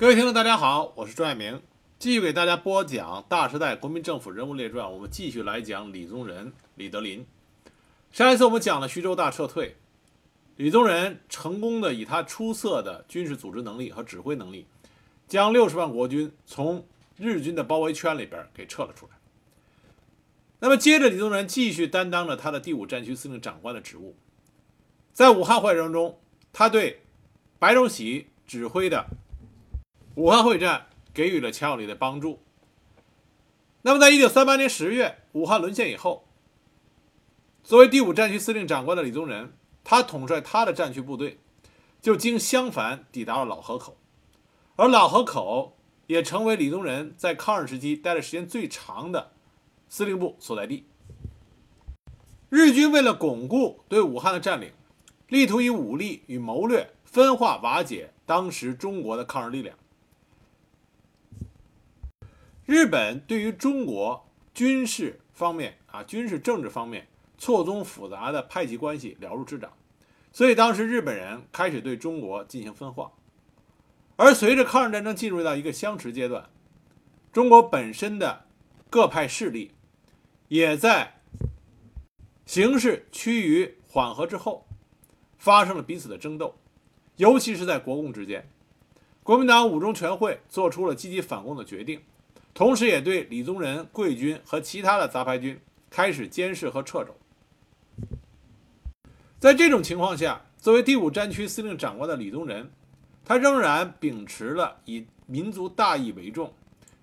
各位听众，大家好，我是朱爱明，继续给大家播讲《大时代国民政府人物列传》，我们继续来讲李宗仁、李德林。上一次我们讲了徐州大撤退，李宗仁成功的以他出色的军事组织能力和指挥能力，将六十万国军从日军的包围圈里边给撤了出来。那么接着，李宗仁继续担当着他的第五战区司令长官的职务，在武汉会战中，他对白崇禧指挥的。武汉会战给予了强有力的帮助。那么，在一九三八年十月，武汉沦陷以后，作为第五战区司令长官的李宗仁，他统帅他的战区部队，就经襄樊抵达了老河口，而老河口也成为李宗仁在抗日时期待的时间最长的司令部所在地。日军为了巩固对武汉的占领，力图以武力与谋略分化瓦解当时中国的抗日力量。日本对于中国军事方面啊，军事政治方面错综复杂的派系关系了如指掌，所以当时日本人开始对中国进行分化。而随着抗日战争进入到一个相持阶段，中国本身的各派势力也在形势趋于缓和之后，发生了彼此的争斗，尤其是在国共之间，国民党五中全会做出了积极反攻的决定。同时，也对李宗仁贵军和其他的杂牌军开始监视和掣肘。在这种情况下，作为第五战区司令长官的李宗仁，他仍然秉持了以民族大义为重，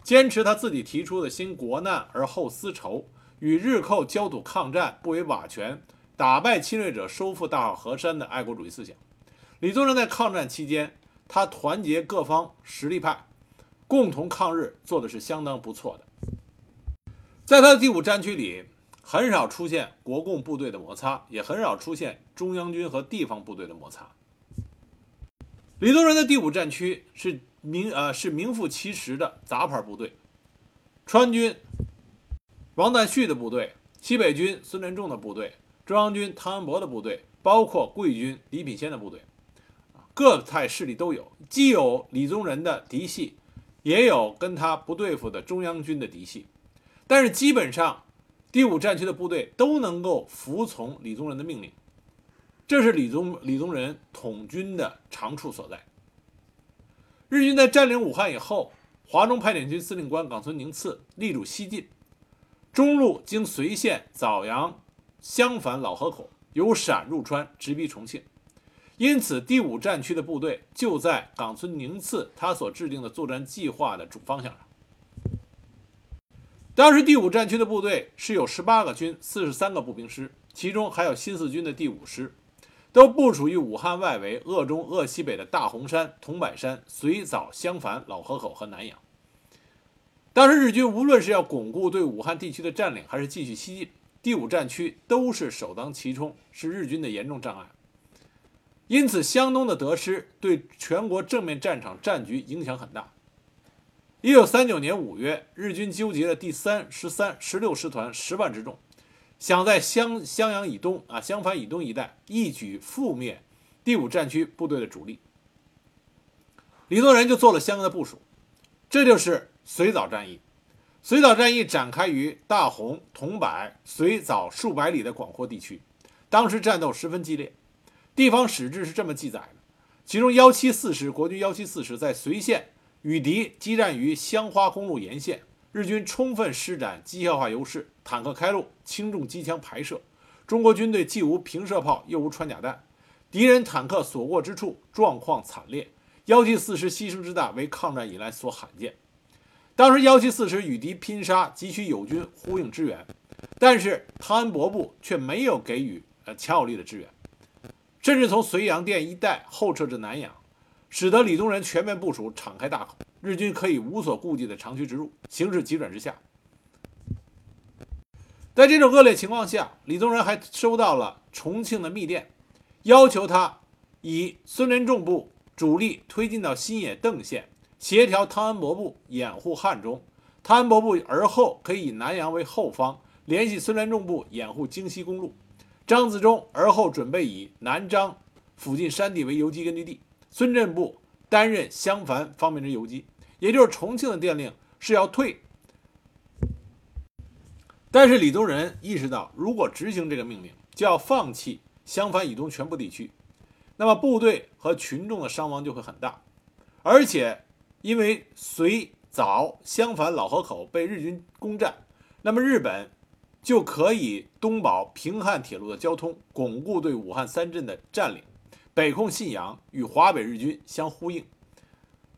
坚持他自己提出的“先国难而后私仇，与日寇焦土抗战，不为瓦全，打败侵略者，收复大好河山”的爱国主义思想。李宗仁在抗战期间，他团结各方实力派。共同抗日做的是相当不错的，在他的第五战区里，很少出现国共部队的摩擦，也很少出现中央军和地方部队的摩擦。李宗仁的第五战区是名呃是名副其实的杂牌部队，川军王旦旭的部队，西北军孙连仲的部队，中央军汤恩伯的部队，包括桂军李品仙的部队，各派势力都有，既有李宗仁的嫡系。也有跟他不对付的中央军的嫡系，但是基本上第五战区的部队都能够服从李宗仁的命令，这是李宗李宗仁统军的长处所在。日军在占领武汉以后，华中派遣军司令官冈村宁次力主西进，中路经随县、枣阳、襄樊、老河口，由陕入川，直逼重庆。因此，第五战区的部队就在冈村宁次他所制定的作战计划的主方向上。当时，第五战区的部队是有十八个军、四十三个步兵师，其中还有新四军的第五师，都部署于武汉外围鄂中、鄂西北的大洪山、桐柏山、随枣、襄樊、老河口和南阳。当时，日军无论是要巩固对武汉地区的占领，还是继续西进，第五战区都是首当其冲，是日军的严重障碍。因此，湘东的得失对全国正面战场战局影响很大。一九三九年五月，日军纠集了第三、十三、十六师团十万之众，想在襄襄阳以东啊、襄樊以东一带一举覆灭第五战区部队的主力。李宗仁就做了相应的部署，这就是随枣战役。随枣战役展开于大洪、桐柏、随枣数百里的广阔地区，当时战斗十分激烈。地方史志是这么记载的：其中幺七四师国军幺七四师在随县与敌激战于香花公路沿线，日军充分施展机械化优势，坦克开路，轻重机枪排射，中国军队既无平射炮，又无穿甲弹，敌人坦克所过之处，状况惨烈。幺七四师牺牲之大，为抗战以来所罕见。当时幺七四师与敌拼杀，急需友军呼应支援，但是汤恩伯部却没有给予呃强有力的支援。甚至从绥阳店一带后撤至南阳，使得李宗仁全面部署，敞开大口，日军可以无所顾忌的长驱直入，形势急转直下。在这种恶劣情况下，李宗仁还收到了重庆的密电，要求他以孙连仲部主力推进到新野邓县，协调汤恩伯部掩护汉中，汤恩伯部而后可以以南阳为后方，联系孙连仲部掩护京西公路。张自忠而后准备以南漳附近山地为游击根据地，孙震部担任襄樊方面之游击，也就是重庆的电令是要退。但是李宗仁意识到，如果执行这个命令，就要放弃襄樊以东全部地区，那么部队和群众的伤亡就会很大，而且因为随枣、襄樊、老河口被日军攻占，那么日本就可以东保平汉铁路的交通，巩固对武汉三镇的占领，北控信阳，与华北日军相呼应，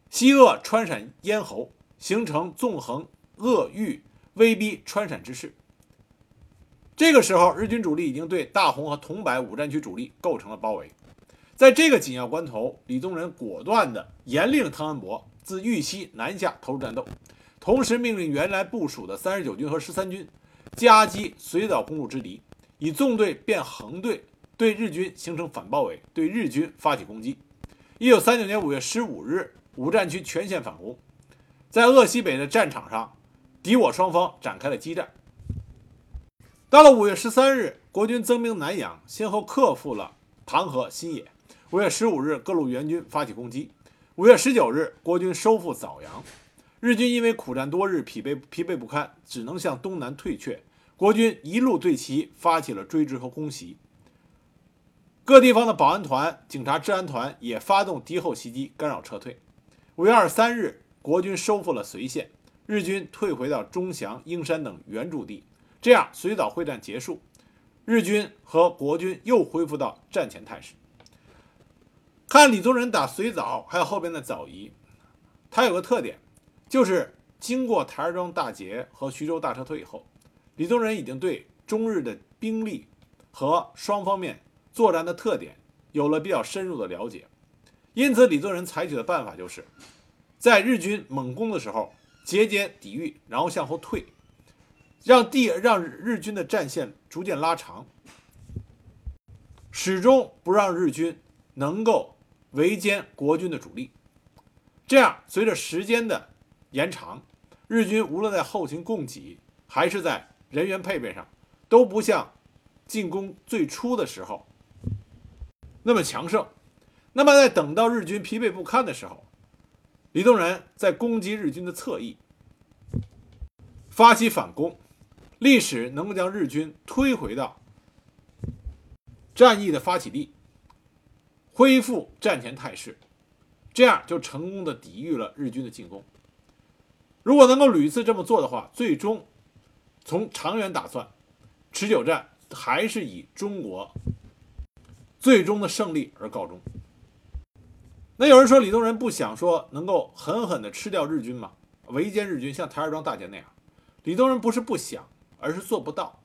西扼川陕咽喉，形成纵横鄂豫、威逼川陕之势。这个时候，日军主力已经对大洪和桐柏五战区主力构成了包围。在这个紧要关头，李宗仁果断地严令汤恩伯自豫西南下投入战斗，同时命令原来部署的三十九军和十三军夹击随枣公路之敌，以纵队变横队，对日军形成反包围，对日军发起攻击。一九三九年五月十五日，五战区全线反攻，在鄂西北的战场上，敌我双方展开了激战。到了五月十三日，国军增兵南阳，先后克复了唐河、新野。五月十五日，各路援军发起攻击。五月十九日，国军收复枣阳。日军因为苦战多日，疲惫疲惫不堪，只能向东南退却。国军一路对其发起了追击和攻袭。各地方的保安团、警察、治安团也发动敌后袭击，干扰撤退。五月二十三日，国军收复了随县，日军退回到钟祥、英山等原驻地。这样，随枣会战结束，日军和国军又恢复到战前态势。看李宗仁打随枣，还有后边的枣宜，它有个特点，就是经过台儿庄大捷和徐州大撤退以后，李宗仁已经对中日的兵力和双方面作战的特点有了比较深入的了解，因此李宗仁采取的办法就是，在日军猛攻的时候节节抵御，然后向后退。让地让日军的战线逐渐拉长，始终不让日军能够围歼国军的主力。这样，随着时间的延长，日军无论在后勤供给还是在人员配备上，都不像进攻最初的时候那么强盛。那么，在等到日军疲惫不堪的时候，李宗仁在攻击日军的侧翼，发起反攻。历史能够将日军推回到战役的发起地，恢复战前态势，这样就成功的抵御了日军的进攻。如果能够屡次这么做的话，最终从长远打算，持久战还是以中国最终的胜利而告终。那有人说李宗仁不想说能够狠狠的吃掉日军吗？围歼日军，像台儿庄大捷那样？李宗仁不是不想。而是做不到。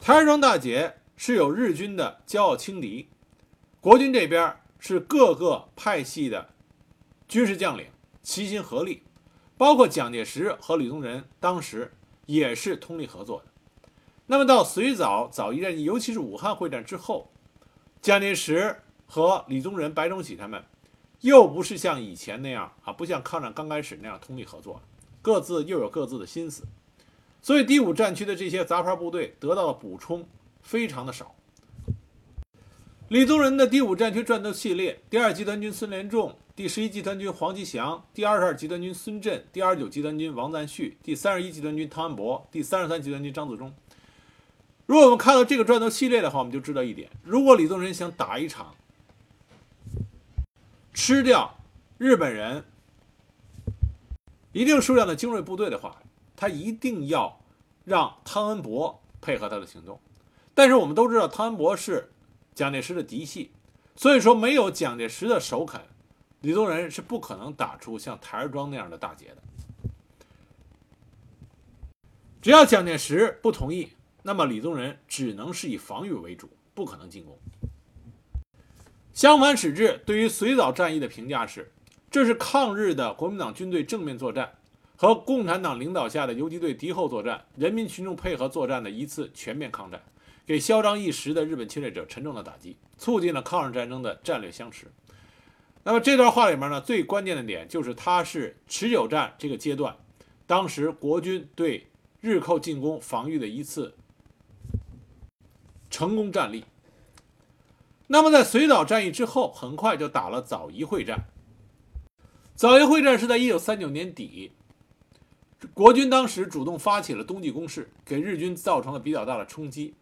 台儿庄大捷是有日军的骄傲轻敌，国军这边是各个派系的军事将领齐心合力，包括蒋介石和李宗仁当时也是通力合作的。那么到随枣枣一战，尤其是武汉会战之后，蒋介石和李宗仁、白崇禧他们又不是像以前那样啊，不像抗战刚开始那样通力合作，各自又有各自的心思。所以第五战区的这些杂牌部队得到的补充非常的少。李宗仁的第五战区战斗系列：第二集团军孙连仲，第十一集团军黄吉祥，第二十二集团军孙震，第二十九集团军王赞旭，第三十一集团军汤恩伯，第三十三集团军张自忠。如果我们看到这个战斗系列的话，我们就知道一点：如果李宗仁想打一场吃掉日本人一定数量的精锐部队的话，他一定要让汤恩伯配合他的行动，但是我们都知道汤恩伯是蒋介石的嫡系，所以说没有蒋介石的首肯，李宗仁是不可能打出像台儿庄那样的大捷的。只要蒋介石不同意，那么李宗仁只能是以防御为主，不可能进攻。襄樊史志对于随枣战役的评价是：这是抗日的国民党军队正面作战。和共产党领导下的游击队敌后作战，人民群众配合作战的一次全面抗战，给嚣张一时的日本侵略者沉重的打击，促进了抗日战争的战略相持。那么这段话里面呢，最关键的点就是它是持久战这个阶段，当时国军对日寇进攻防御的一次成功战例。那么在随岛战役之后，很快就打了枣宜会战。枣宜会战是在一九三九年底，国军当时主动发起了冬季攻势，给日军造成了比较大的冲击。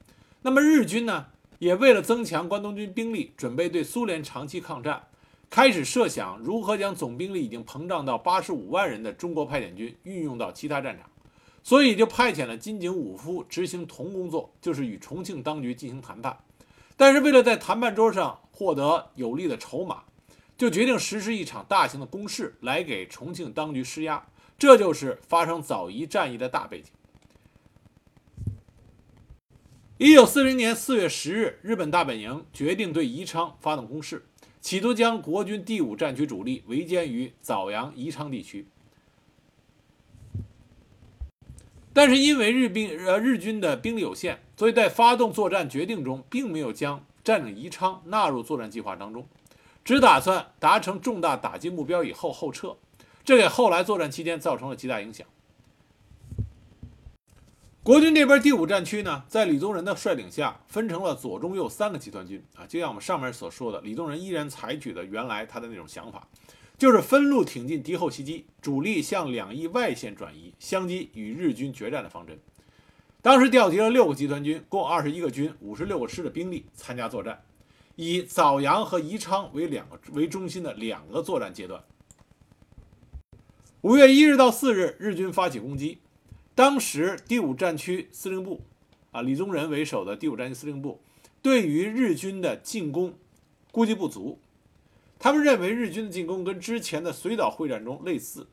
那么日军呢，也为了增强关东军兵力，准备对苏联长期抗战，开始设想如何将总兵力已经膨胀到八十五万人的中国派遣军运用到其他战场，所以就派遣了金井武夫执行同工作，就是与重庆当局进行谈判。但是为了在谈判桌上获得有利的筹码，就决定实施一场大型的攻势来给重庆当局施压。这就是发生枣宜战役的大背景。一九四零年四月十日，日本大本营决定对宜昌发动攻势，企图将国军第五战区主力围歼于枣阳宜昌地区。但是因为日兵呃日军的兵力有限，所以在发动作战决定中，并没有将占领宜昌纳入作战计划当中，只打算达成重大打击目标以后后撤，这给后来作战期间造成了极大影响。国军这边第五战区呢，在李宗仁的率领下，分成了左、中、右三个集团军啊，就像我们上面所说的，李宗仁依然采取的原来他的那种想法。就是分路挺进，敌后袭击，主力向两翼外线转移，相机与日军决战的方针。当时调集了六个集团军，共二十一个军，五十六个师的兵力参加作战，以枣阳和宜昌为两个为中心的两个作战阶段。五月一日到四日，日军发起攻击。当时第五战区司令部，啊，李宗仁为首的第五战区司令部，对于日军的进攻估计不足。他们认为日军的进攻跟之前的随岛会战中类似，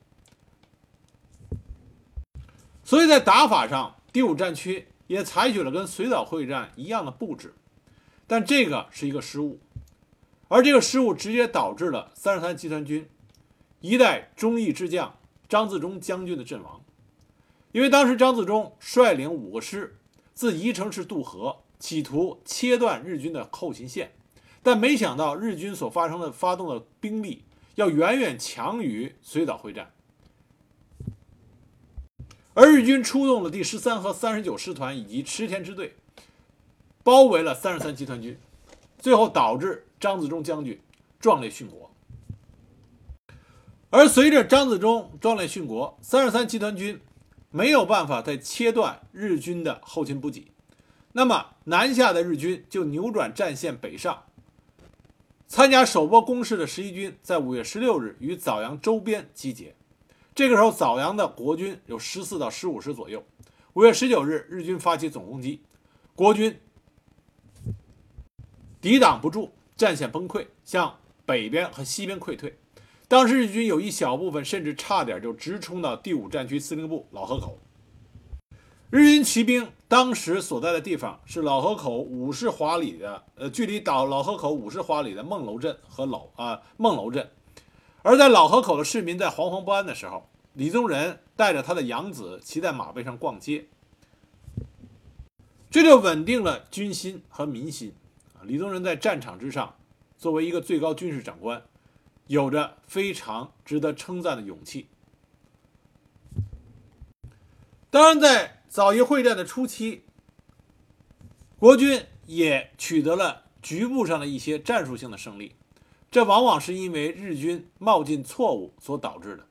所以在打法上，第五战区也采取了跟随岛会战一样的布置，但这个是一个失误，而这个失误直接导致了三十三集团军一代忠义之将张自忠将军的阵亡，因为当时张自忠率领五个师自宜城市渡河，企图切断日军的后勤线。但没想到，日军所发生的发动的兵力要远远强于随岛会战，而日军出动了第十三和三十九师团以及池田支队，包围了三十三集团军，最后导致张自忠将军壮烈殉国。而随着张自忠壮烈殉国，三十三集团军没有办法再切断日军的后勤补给，那么南下的日军就扭转战线北上。参加首波攻势的十一军在五月十六日与枣阳周边集结。这个时候，枣阳的国军有十四到十五师左右。五月十九日，日军发起总攻击，国军抵挡不住，战线崩溃，向北边和西边溃退。当时日军有一小部分甚至差点就直冲到第五战区司令部老河口。日军骑兵当时所在的地方是老河口五十华里的，呃，距离岛老河口五十华里的孟楼镇和老啊孟楼镇。而在老河口的市民在惶惶不安的时候，李宗仁带着他的养子骑在马背上逛街，这就稳定了军心和民心。啊，李宗仁在战场之上，作为一个最高军事长官，有着非常值得称赞的勇气。当然，在枣宜会战的初期，国军也取得了局部上的一些战术性的胜利，这往往是因为日军冒进错误所导致的。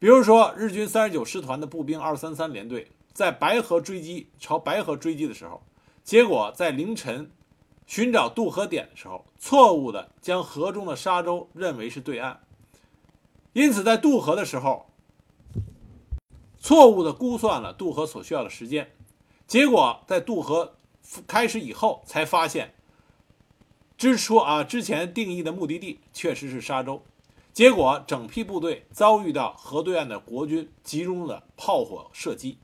比如说，日军三十九师团的步兵二三三联队在白河追击，朝白河追击的时候，结果在凌晨寻找渡河点的时候，错误的将河中的沙洲认为是对岸，因此在渡河的时候。错误的估算了渡河所需要的时间，结果在渡河开始以后才发现，之初啊之前定义的目的地确实是沙洲，结果整批部队遭遇到河对岸的国军集中的炮火射击，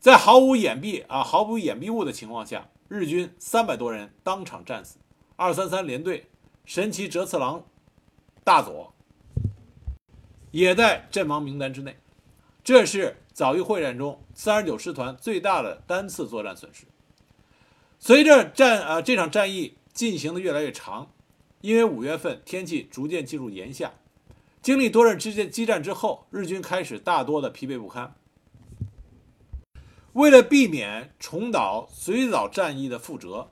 在毫无掩蔽啊毫无掩蔽物的情况下，日军三百多人当场战死，二三三联队神奇哲次郎大佐也在阵亡名单之内。这是枣宜会战中三十九师团最大的单次作战损失。随着战啊这场战役进行的越来越长，因为五月份天气逐渐进入炎夏，经历多日之间激战之后，日军开始大多的疲惫不堪。为了避免重蹈随枣战役的覆辙，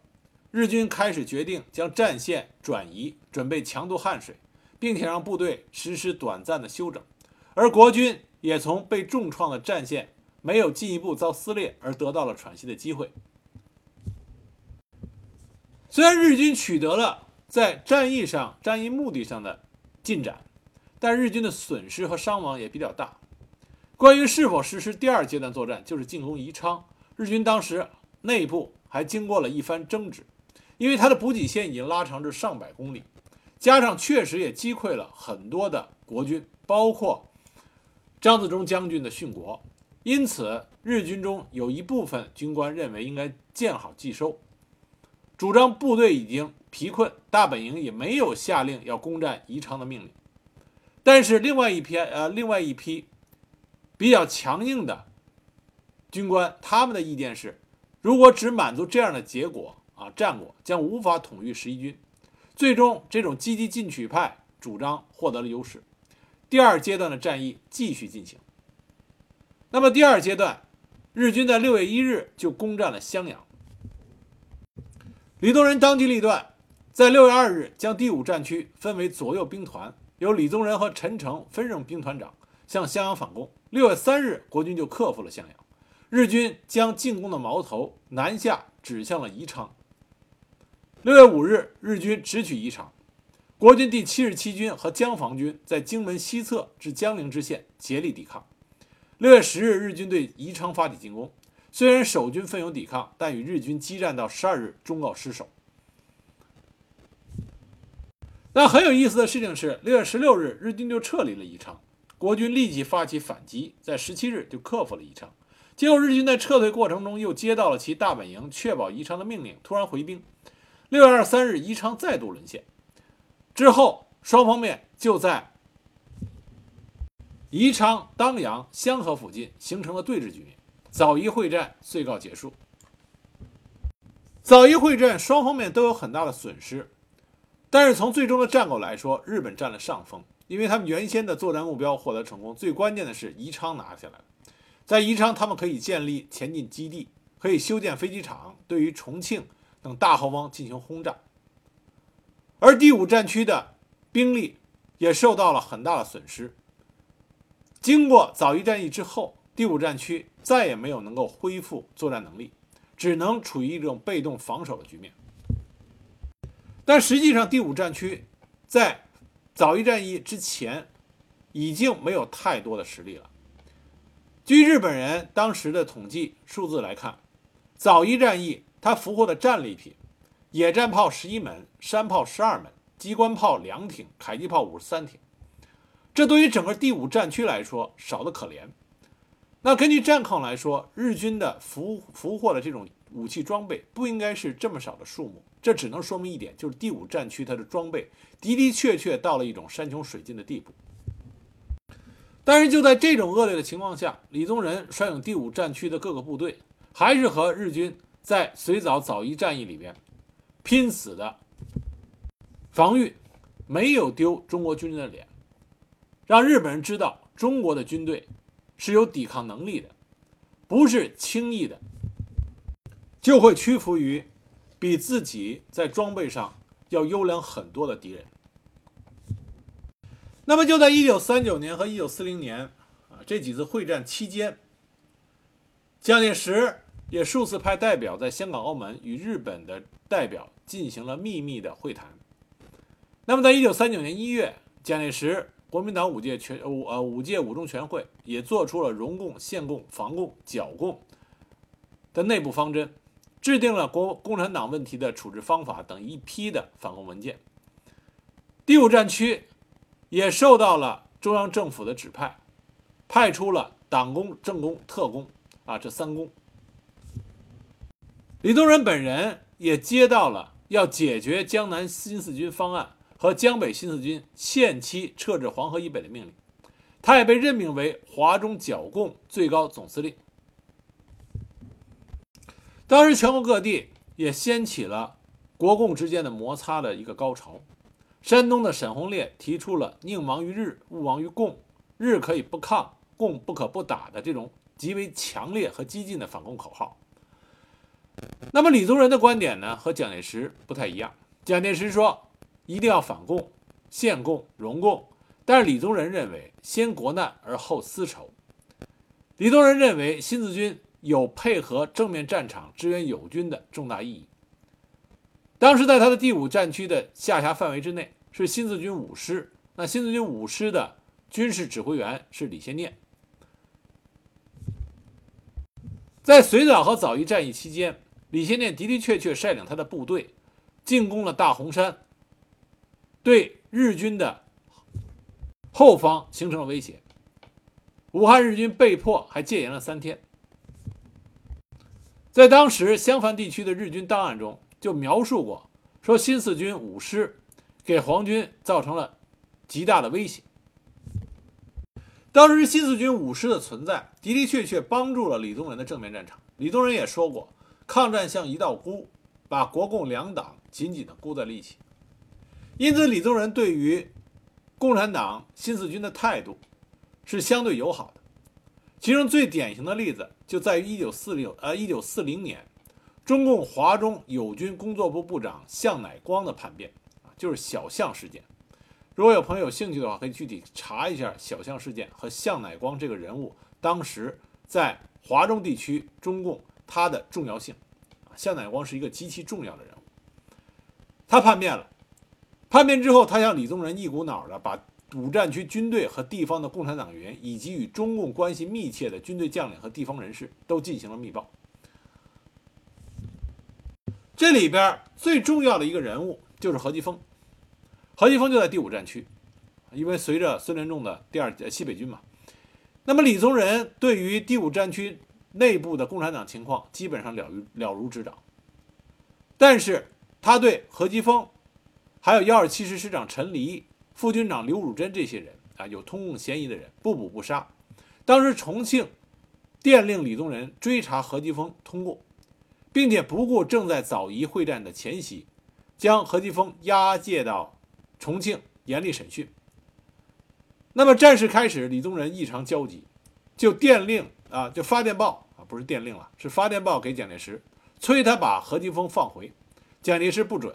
日军开始决定将战线转移，准备强渡汉水，并且让部队实施短暂的休整，而国军也从被重创的战线没有进一步遭撕裂而得到了喘息的机会。虽然日军取得了在战役上、战役目的上的进展，但日军的损失和伤亡也比较大。关于是否实施第二阶段作战，就是进攻宜昌，日军当时内部还经过了一番争执，因为它的补给线已经拉长至上百公里，加上确实也击溃了很多的国军，包括张自忠将军的殉国，因此日军中有一部分军官认为应该见好即收。主张部队已经疲困，大本营也没有下令要攻占宜昌的命令。但是另外一批呃，另外一批比较强硬的军官，他们的意见是：如果只满足这样的结果啊，战果将无法统御十一军。最终，这种积极进取派主张获得了优势。第二阶段的战役继续进行。那么第二阶段，日军在六月一日就攻占了襄阳。李宗仁当机立断，在六月二日将第五战区分为左右兵团，由李宗仁和陈诚分任兵团长，向襄阳反攻。六月三日，国军就克服了襄阳，日军将进攻的矛头南下指向了宜昌。六月五日，日军直取宜昌，国军第七十七军和江防军在荆门西侧至江陵支线竭力抵抗。六月十日，日军对宜昌发起进攻。虽然守军奋勇抵抗，但与日军激战到十二日，终告失守。那很有意思的事情是，六月十六日，日军就撤离了宜昌，国军立即发起反击，在十七日就克服了宜昌。结果，日军在撤退过程中又接到了其大本营确保宜昌的命令，突然回兵。六月二十三日，宜昌再度沦陷。之后，双方面就在宜昌、当阳、香河附近形成了对峙局面。枣宜会战遂告结束。枣宜会战双方面都有很大的损失，但是从最终的战果来说，日本占了上风，因为他们原先的作战目标获得成功。最关键的是宜昌拿下来了，在宜昌他们可以建立前进基地，可以修建飞机场，对于重庆等大后方进行轰炸。而第五战区的兵力也受到了很大的损失。经过枣宜战役之后。第五战区再也没有能够恢复作战能力，只能处于一种被动防守的局面。但实际上，第五战区在早一战役之前已经没有太多的实力了。据日本人当时的统计数字来看，早一战役它俘获的战利品：野战炮十一门、山炮十二门、机关炮两挺、迫击炮五十三挺。这对于整个第五战区来说少得可怜。那根据战况来说，日军的俘俘获的这种武器装备不应该是这么少的数目，这只能说明一点，就是第五战区它的装备的的确确到了一种山穷水尽的地步。但是就在这种恶劣的情况下，李宗仁率领第五战区的各个部队，还是和日军在随枣枣宜战役里边拼死的防御，没有丢中国军人的脸，让日本人知道中国的军队。是有抵抗能力的，不是轻易的就会屈服于比自己在装备上要优良很多的敌人。那么就在一九三九年和一九四零年啊这几次会战期间，蒋介石也数次派代表在香港、澳门与日本的代表进行了秘密的会谈。那么在一九三九年一月，蒋介石。国民党五届全五呃五届五中全会也做出了容共、限共、防共、剿共的内部方针，制定了国共产党问题的处置方法等一批的反共文件。第五战区也受到了中央政府的指派，派出了党工、政工、特工啊这三工。李宗仁本人也接到了要解决江南新四军方案。和江北新四军限期撤至黄河以北的命令，他也被任命为华中剿共最高总司令。当时全国各地也掀起了国共之间的摩擦的一个高潮。山东的沈鸿烈提出了“宁亡于日，勿亡于共”，日可以不抗，共不可不打的这种极为强烈和激进的反共口号。那么李宗仁的观点呢，和蒋介石不太一样。蒋介石说一定要反共、限共、容共，但是李宗仁认为先国难而后私仇。李宗仁认为新四军有配合正面战场支援友军的重大意义。当时在他的第五战区的下辖范围之内是新四军五师，那新四军五师的军事指挥员是李先念。在绥枣和枣宜战役期间，李先念的的确确率领他的部队进攻了大洪山，对日军的后方形成了威胁。武汉日军被迫还戒严了三天。在当时襄樊地区的日军档案中就描述过，说新四军五师给皇军造成了极大的威胁。当时新四军五师的存在的的确确帮助了李宗仁的正面战场。李宗仁也说过，抗战像一道箍，把国共两党紧紧地箍在了一起。因此，李宗仁对于共产党新四军的态度是相对友好的。其中最典型的例子就在于1940呃1940年，中共华中友军工作部部长项乃光的叛变啊，就是小项事件。如果有朋友有兴趣的话，可以具体查一下小象事件和向乃光这个人物当时在华中地区中共他的重要性。啊，向乃光是一个极其重要的人物。他叛变了，叛变之后，他向李宗仁一股脑的把五战区军队和地方的共产党员，以及与中共关系密切的军队将领和地方人士都进行了密报。这里边最重要的一个人物就是何基沣。何基沣就在第五战区，因为随着孙连仲的第二西北军嘛，那么李宗仁对于第五战区内部的共产党情况基本上了如了如指掌，但是他对何基沣，还有幺二七师师长陈黎、副军长刘汝珍这些人啊有通共嫌疑的人不捕不杀。当时重庆电令李宗仁追查何基沣通过，并且不顾正在枣宜会战的前夕，将何基沣押解到。重庆严厉审讯。那么战事开始，李宗仁异常焦急，就电令啊，就发电报啊，不是电令了，是发电报给蒋介石，催他把何基沣放回。蒋介石不准。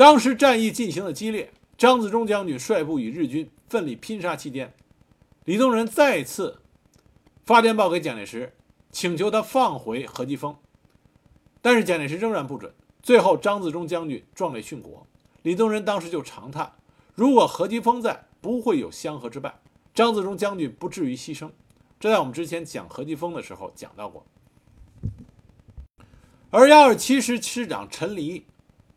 当时战役进行的激烈，张自忠将军率部与日军奋力拼杀期间，李宗仁再次发电报给蒋介石，请求他放回何基沣，但是蒋介石仍然不准。最后，张自忠将军壮烈殉国。李宗仁当时就长叹：“如果何基沣在，不会有湘河之败，张自忠将军不至于牺牲。”这在我们之前讲何基沣的时候讲到过。而幺二七师师长陈黎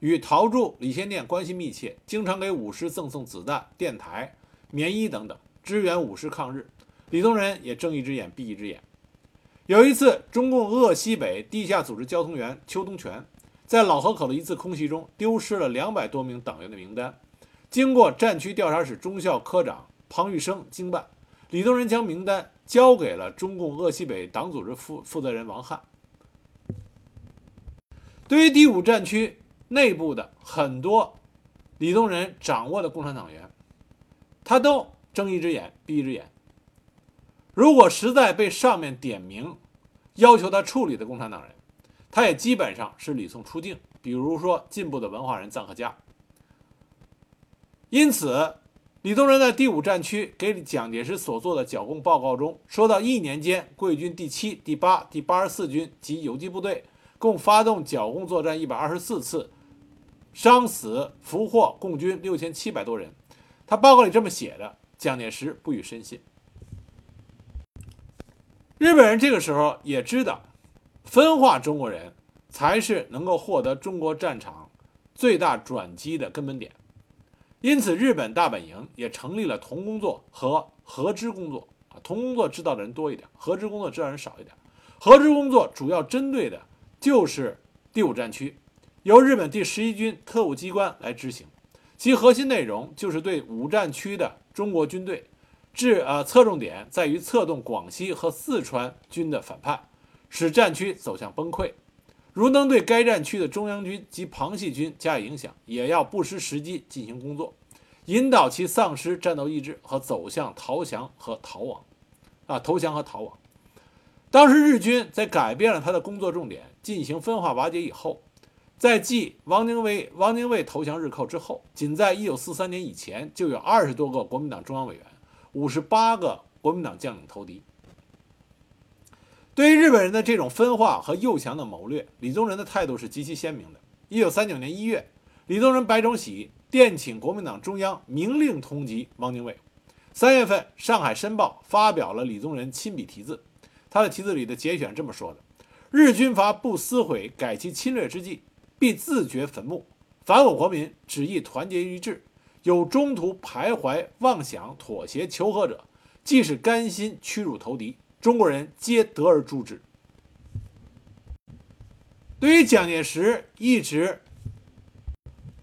与陶铸、李先念关系密切，经常给武师赠送子弹、电台、棉衣等等，支援武师抗日。李宗仁也睁一只眼闭一只眼。有一次，中共鄂西北地下组织交通员邱东泉。在老河口的一次空袭中，丢失了两百多名党员的名单。经过战区调查室中校科长庞玉生经办，李宗仁将名单交给了中共鄂西北党组织负负责人王汉。对于第五战区内部的很多李宗仁掌握的共产党员，他都睁一只眼闭一只眼。如果实在被上面点名要求他处理的共产党人，他也基本上是礼送出境，比如说进步的文化人臧克家。因此，李宗仁在第五战区给蒋介石所做的剿共报告中说到，一年间桂军第七、第八、第八十四军及游击部队共发动剿共作战一百二十四次，伤死俘获共军六千七百多人。他报告里这么写的，蒋介石不予深信。日本人这个时候也知道。分化中国人才是能够获得中国战场最大转机的根本点，因此日本大本营也成立了同工作和合支工作啊，同工作知道的人多一点，合支工作知道人少一点。合支工作主要针对的就是第五战区，由日本第十一军特务机关来执行，其核心内容就是对五战区的中国军队，制呃侧重点在于策动广西和四川军的反叛。使战区走向崩溃，如能对该战区的中央军及旁系军加以影响，也要不失时机进行工作，引导其丧失战斗意志和走向投降和逃亡，啊，投降和逃亡。当时日军在改变了他的工作重点，进行分化瓦解以后，在继王宁卫王宁卫投降日寇之后，仅在1943年以前就有二十多个国民党中央委员，五十八个国民党将领投敌。对于日本人的这种分化和诱降的谋略，李宗仁的态度是极其鲜明的。1939年1月，李宗仁、白崇禧电请国民党中央明令通缉汪精卫。三月份，《上海申报》发表了李宗仁亲笔题字，他的题字里的节选这么说的：“日军阀不思悔改其侵略之计，必自掘坟墓。凡我国民只意团结一致，有中途徘徊妄想妥协求和者，即使甘心屈辱投敌。”中国人皆得而诛之。对于蒋介石一直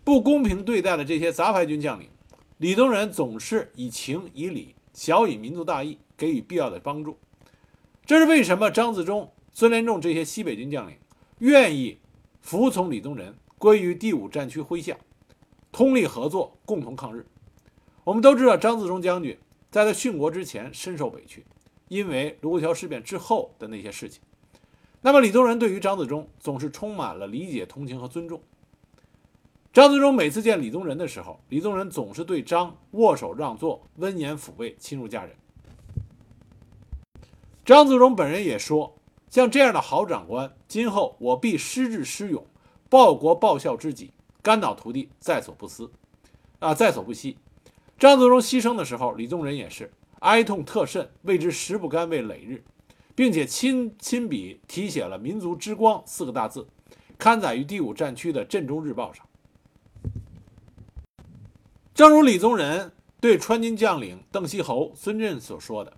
不公平对待的这些杂牌军将领，李宗仁总是以情以理，小以民族大义，给予必要的帮助。这是为什么张自忠、孙连仲这些西北军将领愿意服从李宗仁，归于第五战区麾下，通力合作，共同抗日。我们都知道，张自忠将军在他殉国之前深受委屈。因为卢沟桥事变之后的那些事情，那么李宗仁对于张自忠总是充满了理解、同情和尊重。张自忠每次见李宗仁的时候，李宗仁总是对张握手让座，温言抚慰，亲如家人。张自忠本人也说：“像这样的好长官，今后我必施智施勇，报国报效之己，肝脑涂地，在所不思，啊，在所不惜。”张自忠牺牲的时候，李宗仁也是。哀痛特甚，为之食不甘味累日，并且亲亲笔题写了“民族之光”四个大字，刊载于第五战区的《镇中日报》上。正如李宗仁对川军将领邓锡侯、孙震所说的：“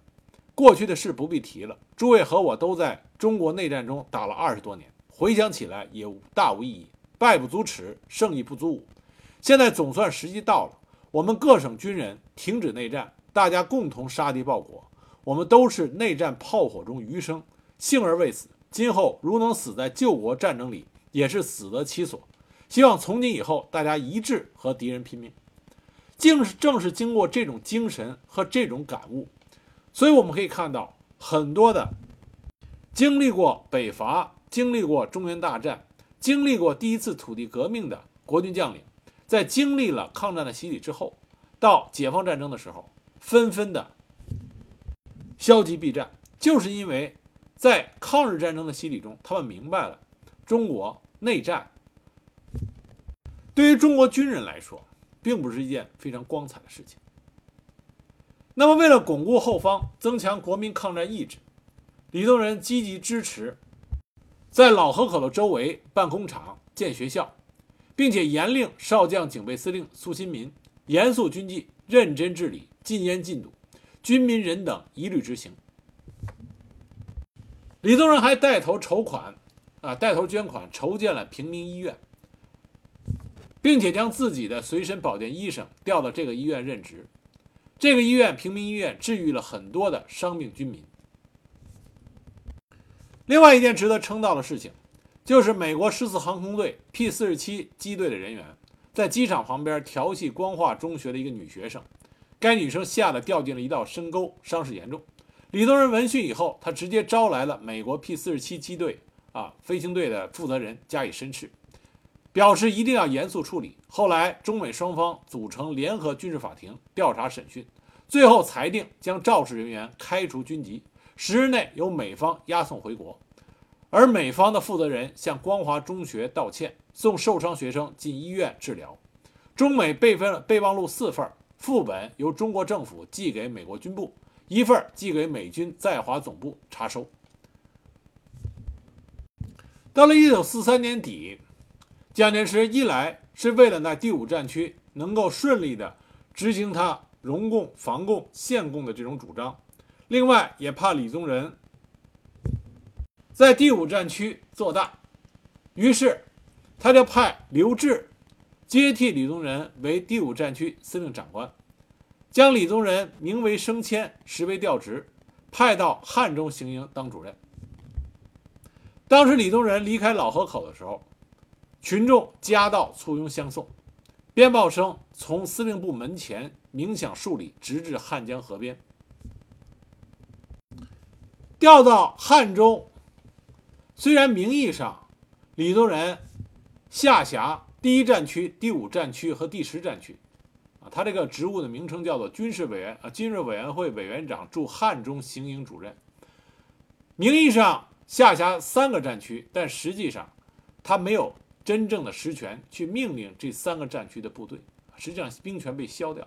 过去的事不必提了，诸位和我都在中国内战中打了二十多年，回想起来也大无意义，败不足耻，胜亦不足侮。现在总算时机到了，我们各省军人停止内战。”大家共同杀敌报国，我们都是内战炮火中余生，幸而未死。今后如能死在救国战争里，也是死得其所。希望从今以后，大家一致和敌人拼命。正是正是经过这种精神和这种感悟，所以我们可以看到很多的经历过北伐、经历过中原大战、经历过第一次土地革命的国军将领，在经历了抗战的洗礼之后，到解放战争的时候。纷纷的消极避战，就是因为在抗日战争的洗礼中，他们明白了中国内战对于中国军人来说，并不是一件非常光彩的事情。那么，为了巩固后方，增强国民抗战意志，李宗仁积极支持在老河口的周围办工厂、建学校，并且严令少将警备司令苏新民严肃军纪，认真治理。禁烟禁赌，军民人等一律执行。李宗仁还带头筹款，啊，带头捐款筹建了平民医院，并且将自己的随身保健医生调到这个医院任职。这个医院平民医院治愈了很多的伤病军民。另外一件值得称道的事情，就是美国十四航空队 P 四十七机队的人员在机场旁边调戏光化中学的一个女学生。该女生吓得掉进了一道深沟，伤势严重。李宗仁闻讯以后，他直接招来了美国 P 四十七机队啊飞行队的负责人加以申斥，表示一定要严肃处理。后来中美双方组成联合军事法庭调查审讯，最后裁定将肇事人员开除军籍，十日内由美方押送回国。而美方的负责人向光华中学道歉，送受伤学生进医院治疗。中美备份备忘录四份。副本由中国政府寄给美国军部，一份寄给美军在华总部查收。到了一九四三年底，蒋介石一来是为了在第五战区能够顺利的执行他荣共、防共、限共的这种主张，另外也怕李宗仁在第五战区做大，于是他就派刘峙。接替李宗仁为第五战区司令长官，将李宗仁名为升迁，实为调职，派到汉中行营当主任。当时李宗仁离开老河口的时候，群众夹道簇拥相送，鞭炮声从司令部门前鸣响数里，直至汉江河边。调到汉中，虽然名义上李宗仁下辖第一战区、第五战区和第十战区，啊，他这个职务的名称叫做军事委员啊，军事委员会委员长驻汉中行营主任。名义上下辖三个战区，但实际上他没有真正的实权去命令这三个战区的部队，实际上兵权被削掉。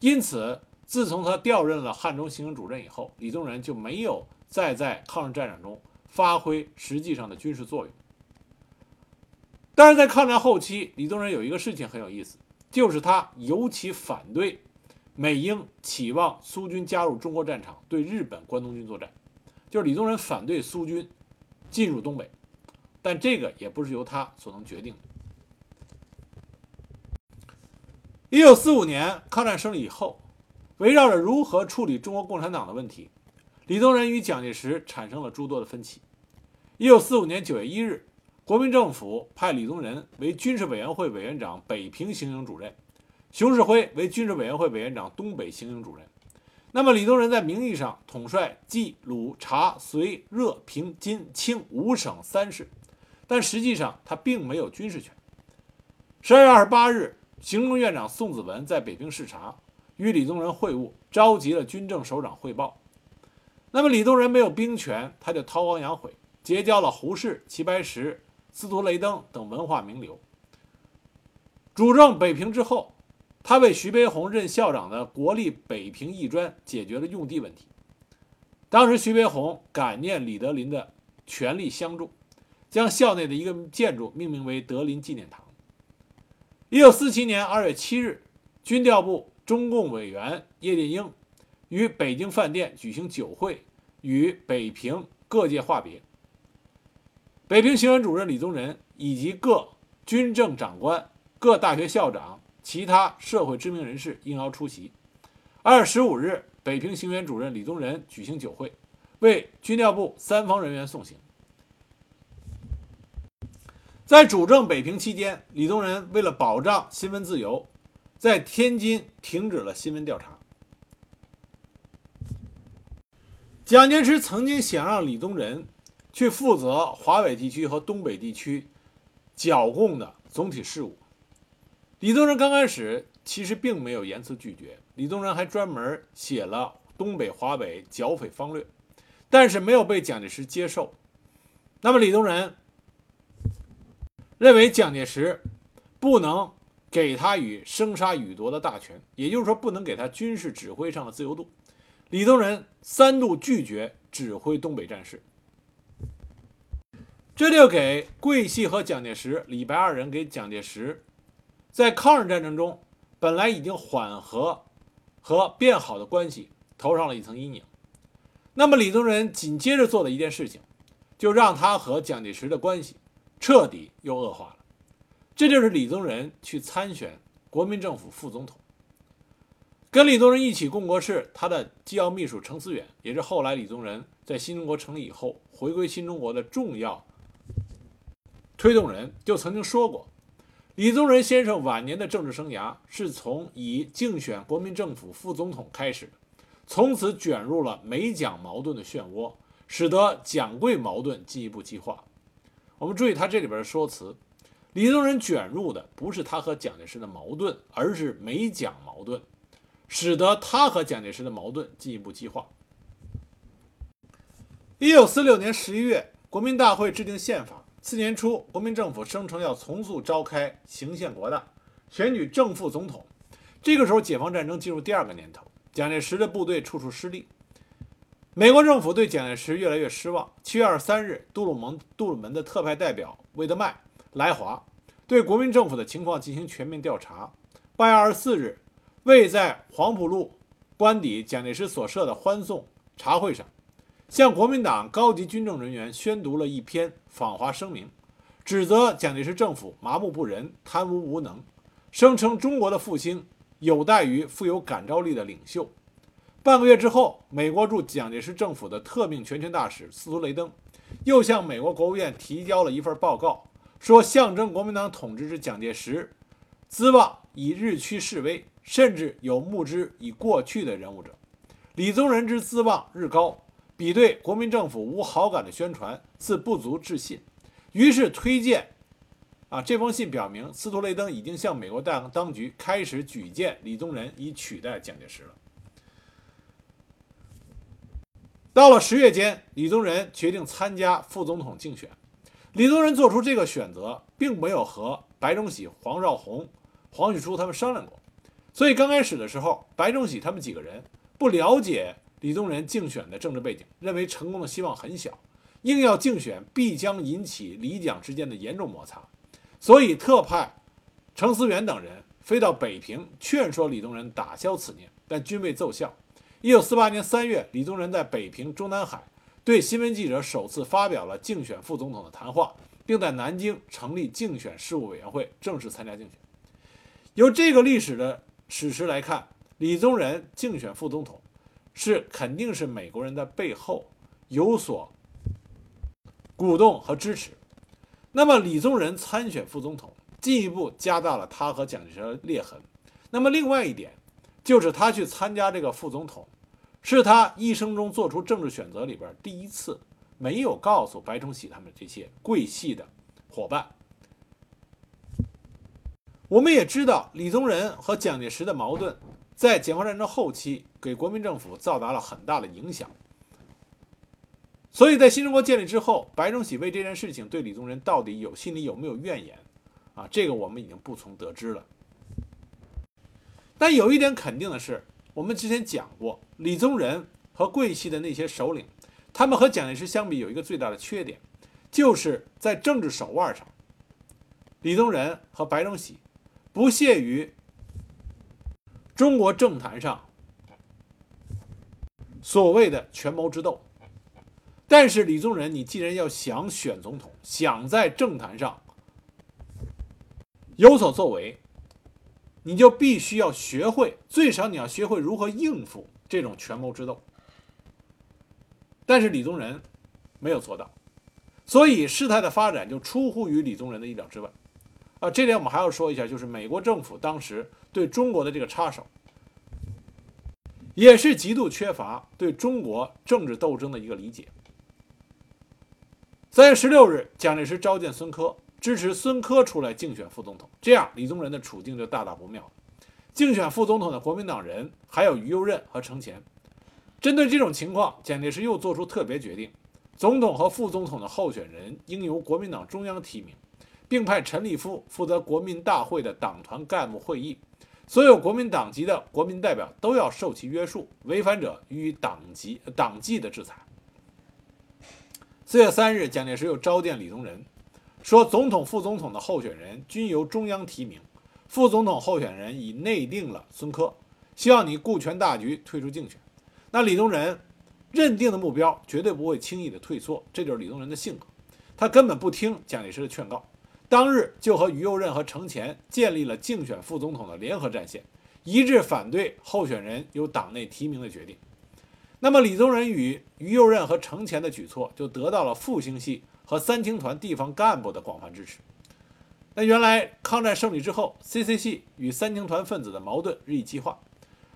因此，自从他调任了汉中行政主任以后，李宗仁就没有。再在抗日战场中发挥实际上的军事作用。但是在抗战后期，李宗仁有一个事情很有意思，就是他尤其反对美英期望苏军加入中国战场对日本关东军作战，就是李宗仁反对苏军进入东北，但这个也不是由他所能决定的。一九四五年抗战胜利以后，围绕着如何处理中国共产党的问题。李宗仁与蒋介石产生了诸多的分歧。一九四五年九月一日，国民政府派李宗仁为军事委员会委员长、北平行营主任，熊式辉为军事委员会委员长、东北行营主任。那么，李宗仁在名义上统帅冀、鲁、察、绥、热、平、津、清五省三市，但实际上他并没有军事权。十二月二十八日，行政院长宋子文在北平视察，与李宗仁会晤，召集了军政首长汇报。那么李宗仁没有兵权，他就韬光养晦，结交了胡适、齐白石、司徒雷登等文化名流。主政北平之后，他为徐悲鸿任校长的国立北平艺专解决了用地问题。当时徐悲鸿感念李德林的全力相助，将校内的一个建筑命名为德林纪念堂。一九四七年二月七日，军调部中共委员叶剑英。于北京饭店举行酒会，与北平各界话别。北平行政主任李宗仁以及各军政长官、各大学校长、其他社会知名人士应邀出席。二月十五日，北平行政主任李宗仁举行酒会，为军调部三方人员送行。在主政北平期间，李宗仁为了保障新闻自由，在天津停止了新闻调查。蒋介石曾经想让李宗仁去负责华北地区和东北地区剿共的总体事务。李宗仁刚开始其实并没有严词拒绝，李宗仁还专门写了《东北华北剿匪方略》，但是没有被蒋介石接受。那么李宗仁认为蒋介石不能给他与生杀予夺的大权，也就是说不能给他军事指挥上的自由度。李宗仁三度拒绝指挥东北战事，这就给桂系和蒋介石、李白二人给蒋介石在抗日战争中本来已经缓和和变好的关系投上了一层阴影。那么李宗仁紧接着做的一件事情，就让他和蒋介石的关系彻底又恶化了。这就是李宗仁去参选国民政府副总统。跟李宗仁一起共国事，他的机要秘书程思远，也是后来李宗仁在新中国成立以后回归新中国的重要推动人，就曾经说过，李宗仁先生晚年的政治生涯是从以竞选国民政府副总统开始的，从此卷入了美蒋矛盾的漩涡，使得蒋桂矛盾进一步激化。我们注意他这里边的说辞，李宗仁卷入的不是他和蒋介石的矛盾，而是美蒋矛盾。使得他和蒋介石的矛盾进一步激化。一九四六年十一月，国民大会制定宪法。次年初，国民政府声称要从速召开行宪国大，选举正副总统。这个时候，解放战争进入第二个年头，蒋介石的部队处处失利，美国政府对蒋介石越来越失望。七月二十三日，杜鲁门杜鲁门的特派代表魏德迈来华，对国民政府的情况进行全面调查。八月二十四日。魏在黄埔路官邸蒋介石所设的欢送茶会上，向国民党高级军政人员宣读了一篇访华声明，指责蒋介石政府麻木不仁、贪污无能，声称中国的复兴有待于富有感召力的领袖。半个月之后，美国驻蒋介石政府的特命全权大使司徒雷登又向美国国务院提交了一份报告，说象征国民党统治之蒋介石资望已日趋式微。甚至有目之以过去的人物者，李宗仁之资望日高，比对国民政府无好感的宣传似不足置信，于是推荐。啊，这封信表明，斯图雷登已经向美国当当局开始举荐李宗仁以取代蒋介石了。到了十月间，李宗仁决定参加副总统竞选。李宗仁做出这个选择，并没有和白崇禧、黄绍竑、黄旭初他们商量过，所以刚开始的时候，白崇禧他们几个人不了解李宗仁竞选的政治背景，认为成功的希望很小，硬要竞选必将引起李蒋之间的严重摩擦。所以特派程思源等人飞到北平劝说李宗仁打消此念，但均未奏效。一九四八年三月，李宗仁在北平中南海对新闻记者首次发表了竞选副总统的谈话，并在南京成立竞选事务委员会，正式参加竞选。由这个历史的史实来看，李宗仁竞选副总统是肯定是美国人的背后有所鼓动和支持。那么，李宗仁参选副总统，进一步加大了他和蒋介石的裂痕。那么，另外一点，就是他去参加这个副总统，是他一生中做出政治选择里边第一次没有告诉白崇禧他们这些桂系的伙伴。我们也知道，李宗仁和蒋介石的矛盾，在解放战争后期给国民政府造达了很大的影响。所以在新中国建立之后，白崇禧为这件事情对李宗仁到底有心里有没有怨言，啊，这个我们已经不从得知了。但有一点肯定的是，我们之前讲过，李宗仁和桂系的那些首领，他们和蒋介石相比有一个最大的缺点，就是在政治手腕上，李宗仁和白崇禧不屑于中国政坛上所谓的权谋之斗。但是李宗仁，你既然要想选总统，想在政坛上有所作为，你就必须要学会，最少你要学会如何应付这种权谋之斗。但是李宗仁没有做到，所以事态的发展就出乎于李宗仁的意料之外。啊，这点我们还要说一下，就是美国政府当时对中国的这个插手，也是极度缺乏对中国政治斗争的一个理解。三月十六日，蒋介石召见孙科，支持孙科出来竞选副总统。这样，李宗仁的处境就大大不妙。竞选副总统的国民党人还有于右任和程潜。针对这种情况，蒋介石又做出特别决定：总统和副总统的候选人应由国民党中央提名，并派陈立夫负责国民大会的党团干部会议。所有国民党籍的国民代表都要受其约束，违反者予以党籍党纪的制裁。四月三日，蒋介石又召见李宗仁，说总统、副总统的候选人均由中央提名，副总统候选人已内定了孙科，希望你顾全大局，退出竞选。那李宗仁认定的目标绝对不会轻易的退缩，这就是李宗仁的性格，他根本不听蒋介石的劝告，当日就和于右任和程潜建立了竞选副总统的联合战线，一致反对候选人由党内提名的决定。那么，李宗仁与于右任和程潜的举措就得到了复兴系和三青团地方干部的广泛支持。那原来抗战胜利之后，CC 系与三青团分子的矛盾日益激化。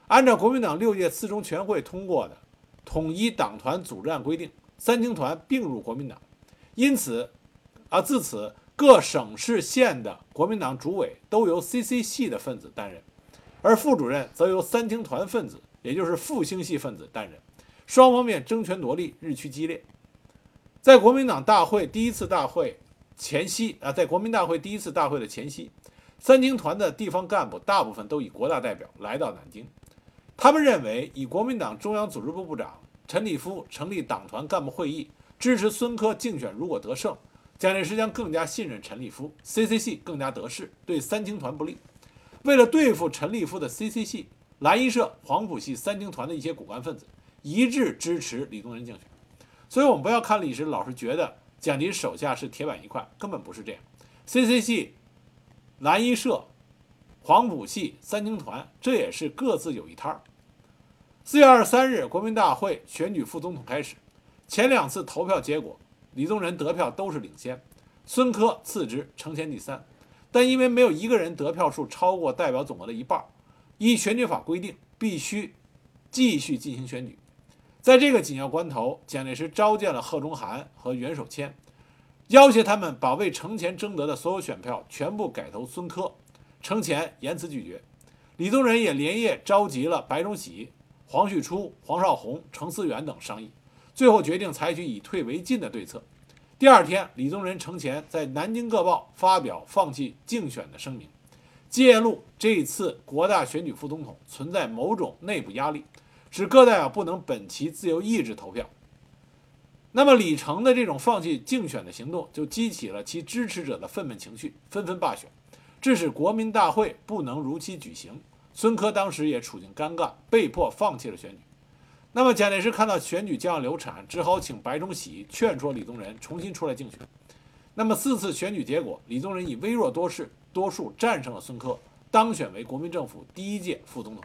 按照国民党六届四中全会通过的统一党团组织案规定，三青团并入国民党，因此，啊，自此各省市县的国民党主委都由 CC 系的分子担任，而副主任则由三青团分子，也就是复兴系分子担任。双方面争权夺利日趋激烈，在国民党大会第一次大会前夕啊，在国民大会第一次大会的前夕，三青团的地方干部大部分都以国大代表来到南京。他们认为，以国民党中央组织部部长陈立夫成立党团干部会议，支持孙科竞选，如果得胜，蒋介石将更加信任陈立夫，CC 系更加得势，对三青团不利。为了对付陈立夫的 CC 系、蓝衣社、黄埔系三青团的一些骨干分子。一致支持李宗仁竞选，所以我们不要看历史，老是觉得蒋介石手下是铁板一块，根本不是这样。CC 系、蓝衣社、黄埔系、三青团，这也是各自有一摊儿。四月二十三日，国民大会选举副总统开始，前两次投票结果，李宗仁得票都是领先，孙科次之，程潜第三。但因为没有一个人得票数超过代表总额的一半，依选举法规定，必须继续进行选举。在这个紧要关头，蒋介石召见了贺中涵和袁守谦，要挟他们把为程前争得的所有选票全部改投孙科。程前严词拒绝。李宗仁也连夜召集了白崇禧、黄旭初、黄绍竑、程思源等商议，最后决定采取以退为进的对策。第二天，李宗仁、程前在南京各报发表放弃竞选的声明，揭露这次国大选举副总统存在某种内部压力，使各代表不能本其自由意志投票。那么，李成的这种放弃竞选的行动，就激起了其支持者的愤懑情绪，纷纷罢选。致使国民大会不能如期举行，孙科当时也处境尴尬，被迫放弃了选举。那么蒋介石看到选举将要流产，只好请白崇禧劝说李宗仁重新出来竞选。那么四次选举结果，李宗仁以微弱多势多数战胜了孙科，当选为国民政府第一届副总统。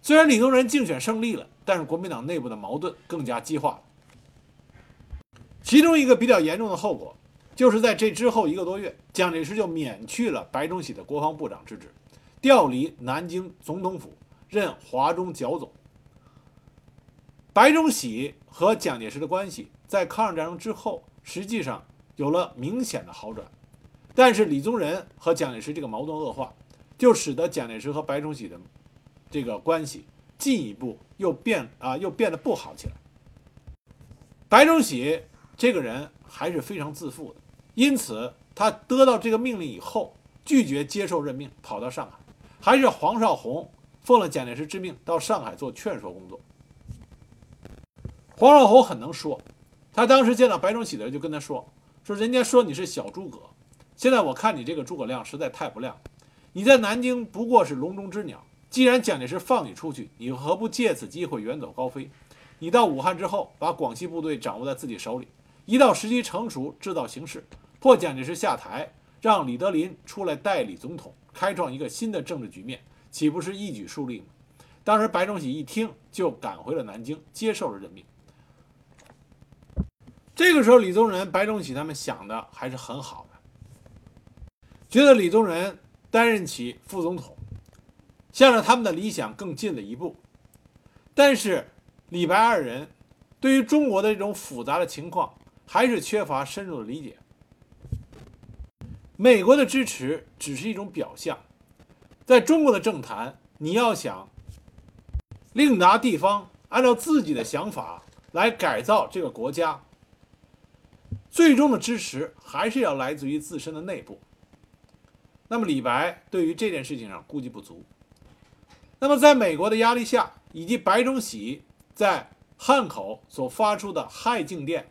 虽然李宗仁竞选胜利了，但是国民党内部的矛盾更加激化了。其中一个比较严重的后果。就是在这之后一个多月，蒋介石就免去了白崇禧的国防部长之职，调离南京总统府，任华中剿总。白崇禧和蒋介石的关系在抗日战争之后实际上有了明显的好转，但是李宗仁和蒋介石这个矛盾恶化，就使得蒋介石和白崇禧的这个关系进一步又变啊又变得不好起来。白崇禧这个人还是非常自负的。因此，他得到这个命令以后，拒绝接受任命，跑到上海，还是黄绍竑奉了蒋介石之命到上海做劝说工作。黄绍竑很能说，他当时见到白崇禧的人就跟他说：“说人家说你是小诸葛，现在我看你这个诸葛亮实在太不亮，你在南京不过是笼中之鸟。既然蒋介石放你出去，你何不借此机会远走高飞？你到武汉之后，把广西部队掌握在自己手里，一到时机成熟，制造形势。”迫蒋介石下台，让李德林出来代理总统，开创一个新的政治局面，岂不是一举数利吗？当时白崇禧一听，就赶回了南京，接受了任命。这个时候，李宗仁、白崇禧他们想的还是很好的，觉得李宗仁担任起副总统，向着他们的理想更近了一步。但是，李白二人对于中国的这种复杂的情况，还是缺乏深入的理解。美国的支持只是一种表象，在中国的政坛，你要想令拿地方按照自己的想法来改造这个国家，最终的支持还是要来自于自身的内部。那么李白对于这件事情上估计不足。那么在美国的压力下，以及白崇禧在汉口所发出的害敬电，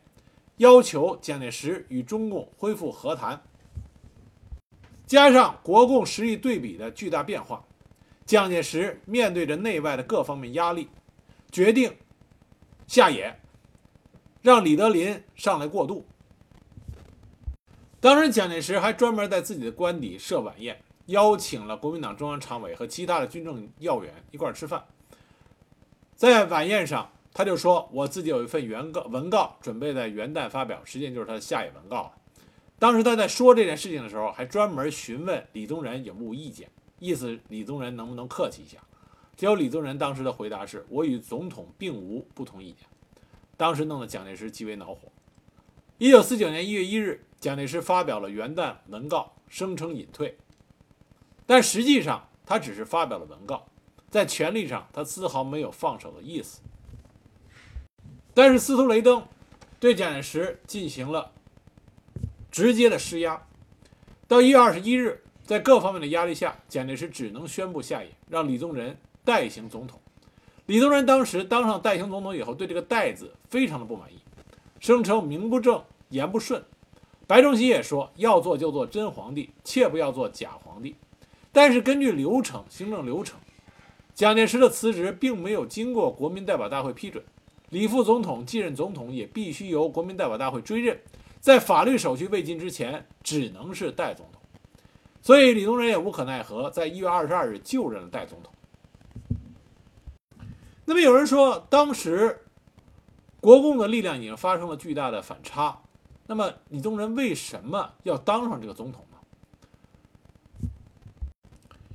要求蒋介石与中共恢复和谈。加上国共实力对比的巨大变化，蒋介石面对着内外的各方面压力，决定下野，让李德林上来过渡。当时蒋介石还专门在自己的官邸设晚宴，邀请了国民党中央常委和其他的军政要员一块儿吃饭。在晚宴上，他就说：“我自己有一份原告文告，准备在元旦发表，实际上就是他的下野文告。”当时他在说这件事情的时候，还专门询问李宗仁有无意见，意思李宗仁能不能客气一下。结果李宗仁当时的回答是：“我与总统并无不同意见。”当时弄得蒋介石极为恼火。一九四九年一月一日，蒋介石发表了元旦文告，声称隐退，但实际上他只是发表了文告，在权力上他丝毫没有放手的意思。但是司徒雷登对蒋介石进行了。直接的施压，到一月二十一日，在各方面的压力下，蒋介石只能宣布下野，让李宗仁代行总统。李宗仁当时当上代行总统以后，对这个“代”字非常的不满意，声称名不正言不顺。白崇禧也说，要做就做真皇帝，切不要做假皇帝。但是根据流程，行政流程，蒋介石的辞职并没有经过国民代表大会批准，李副总统继任总统也必须由国民代表大会追认。在法律手续未尽之前，只能是代总统，所以李宗仁也无可奈何，在一月二十二日就任了代总统。那么有人说，当时国共的力量已经发生了巨大的反差，那么李宗仁为什么要当上这个总统？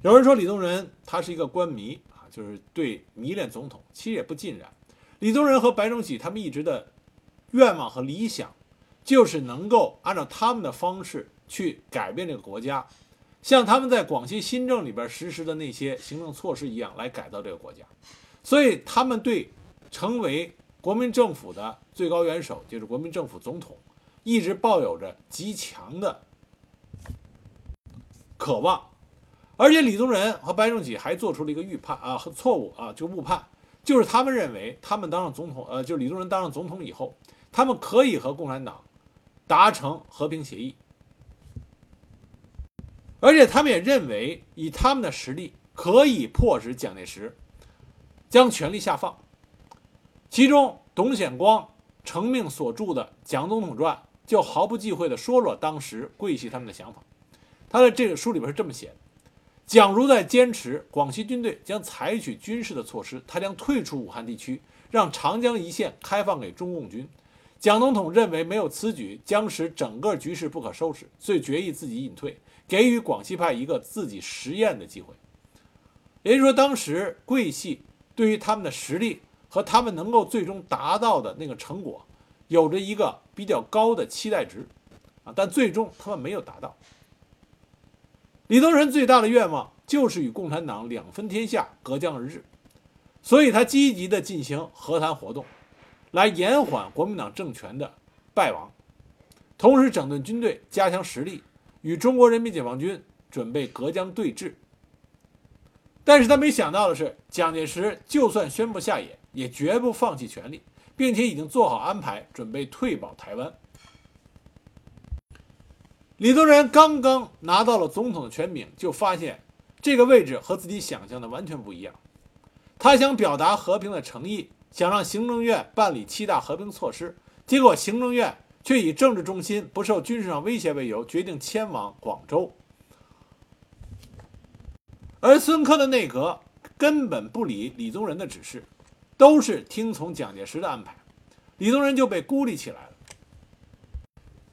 有人说，李宗仁他是一个官迷啊，就是对迷恋总统，其实也不尽然。李宗仁和白崇禧他们一直的愿望和理想，就是能够按照他们的方式去改变这个国家，像他们在广西新政里边实施的那些行政措施一样来改造这个国家。所以他们对成为国民政府的最高元首，就是国民政府总统，一直抱有着极强的渴望。而且李宗仁和白崇禧还做出了一个预判啊错误啊，就误判，就是他们认为他们当上总统，呃，就是李宗仁当上总统以后，他们可以和共产党达成和平协议，而且他们也认为以他们的实力可以迫使蒋介石将权力下放。其中，董显光成命所著的《蒋总统传》就毫不忌讳地说了当时桂系他们的想法。他在这个书里边是这么写的。蒋如在坚持广西军队将采取军事的措施，他将退出武汉地区，让长江一线开放给中共军。蒋总统认为没有此举将使整个局势不可收拾，遂决议自己隐退，给予广西派一个自己实验的机会。也就是说，当时桂系对于他们的实力和他们能够最终达到的那个成果，有着一个比较高的期待值，啊，但最终他们没有达到。李宗仁最大的愿望就是与共产党两分天下，隔江而治，所以他积极地进行和谈活动，来延缓国民党政权的败亡，同时整顿军队，加强实力，与中国人民解放军准备隔江对峙。但是他没想到的是，蒋介石就算宣布下野，也绝不放弃权力，并且已经做好安排，准备退保台湾。李宗仁刚刚拿到了总统的权柄，就发现这个位置和自己想象的完全不一样。他想表达和平的诚意，想让行政院办理七大和平措施，结果行政院却以政治中心不受军事上威胁为由，决定迁往广州。而孙科的内阁根本不理李宗仁的指示，都是听从蒋介石的安排，李宗仁就被孤立起来了。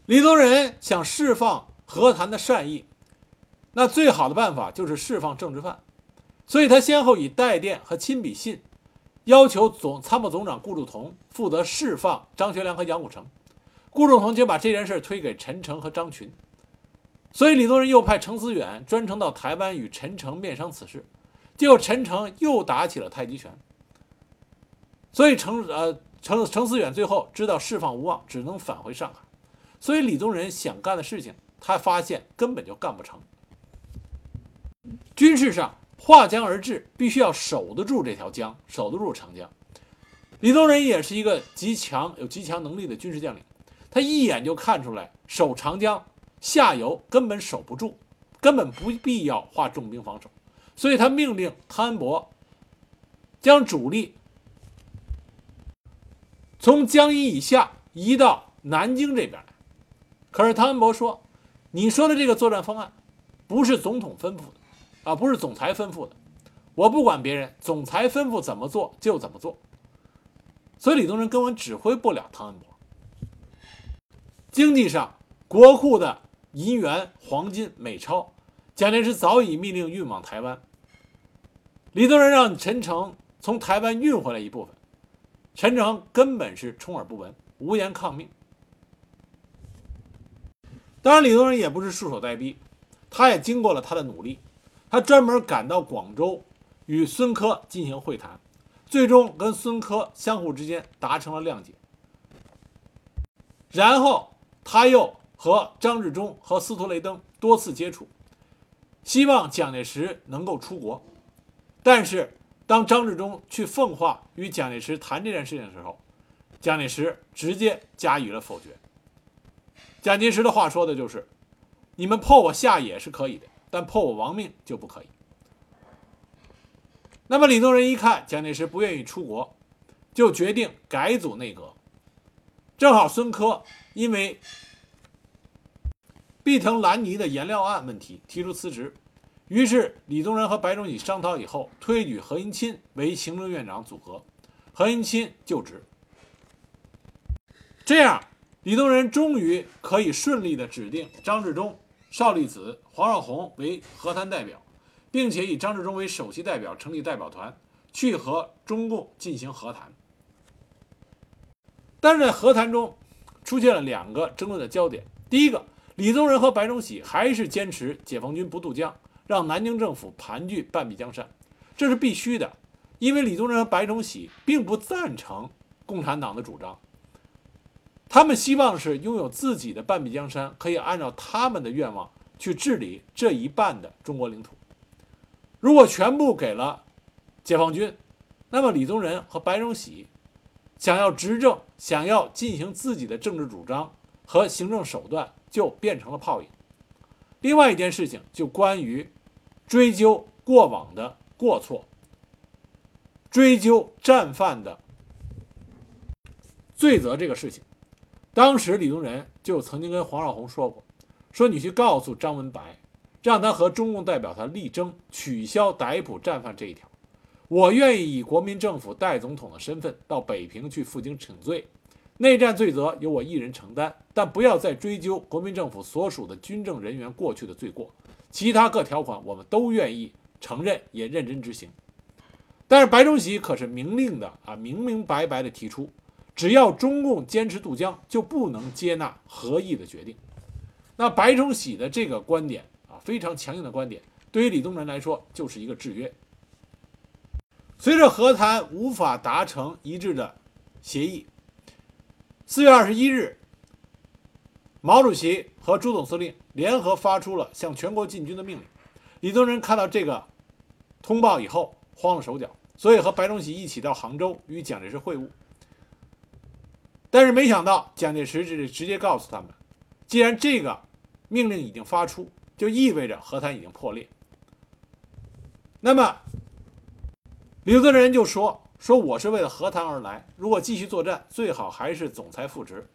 李宗仁想释放和谈的善意，那最好的办法就是释放政治犯，所以他先后以带电和亲笔信，要求总参谋总长顾祝同负责释放张学良和杨虎城，顾祝同就把这件事推给陈诚和张群，所以李宗仁又派程思远专程到台湾与陈诚面商此事，结果陈诚又打起了太极拳，所以程呃程程思远最后知道释放无望，只能返回上海。所以李宗仁想干的事情，他发现根本就干不成。军事上划江而治，必须要守得住这条江，守得住长江。李宗仁也是一个极强、有极强能力的军事将领，他一眼就看出来守长江下游根本守不住，根本不必要化重兵防守。所以他命令汤恩伯将主力从江阴以下移到南京这边。可是汤恩伯说：“你说的这个作战方案，不是总统吩咐的，啊，不是总裁吩咐的，我不管别人，总裁吩咐怎么做就怎么做。所以李宗仁根本指挥不了汤恩伯。经济上，国库的银元、黄金、美钞，蒋介石早已命令运往台湾。李宗仁让陈诚从台湾运回来一部分，陈诚根本是充耳不闻，无言抗命。”当然，李宗仁也不是束手待毙，他也经过了他的努力，他专门赶到广州与孙科进行会谈，最终跟孙科相互之间达成了谅解。然后他又和张治中和司徒雷登多次接触，希望蒋介石能够出国。但是当张治中去奉化与蒋介石谈这件事情的时候，蒋介石直接加以了否决。蒋介石的话说的就是：“你们迫我下野是可以的，但迫我亡命就不可以。”那么李宗仁一看蒋介石不愿意出国，就决定改组内阁。正好孙科因为毕腾兰尼的颜料案问题提出辞职，于是李宗仁和白崇禧商讨以后，推举何应钦为行政院长组阁，何应钦就职。这样。李宗仁终于可以顺利地指定张治中、邵力子、黄绍竑为和谈代表，并且以张治中为首席代表成立代表团，去和中共进行和谈。但是在和谈中出现了两个争论的焦点。第一个，李宗仁和白崇禧还是坚持解放军不渡江，让南京政府盘踞半壁江山，这是必须的，因为李宗仁和白崇禧并不赞成共产党的主张，他们希望是拥有自己的半壁江山，可以按照他们的愿望去治理这一半的中国领土。如果全部给了解放军，那么李宗仁和白崇禧想要执政，想要进行自己的政治主张和行政手段，就变成了泡影。另外一件事情就关于追究过往的过错，追究战犯的罪责这个事情。当时李宗仁就曾经跟黄绍竑说过：“说你去告诉张文白。”让他和中共代表他力争取消逮捕战犯这一条。我愿意以国民政府代总统的身份到北平去负荆请罪，内战罪责由我一人承担，但不要再追究国民政府所属的军政人员过去的罪过。其他各条款我们都愿意承认，也认真执行。但是白崇禧可是明令的啊，明明白白的提出，只要中共坚持渡江，就不能接纳和议的决定。那白崇禧的这个观点啊。非常强硬的观点，对于李宗仁来说就是一个制约。随着和谈无法达成一致的协议，四月二十一日，毛主席和朱总司令联合发出了向全国进军的命令。李宗仁看到这个通报以后慌了手脚，所以和白崇禧一起到杭州与蒋介石会晤。但是没想到蒋介石是直接告诉他们，既然这个命令已经发出。就意味着和谈已经破裂。那么，李宗仁就说：“说我是为了和谈而来，如果继续作战，最好还是总裁复职。”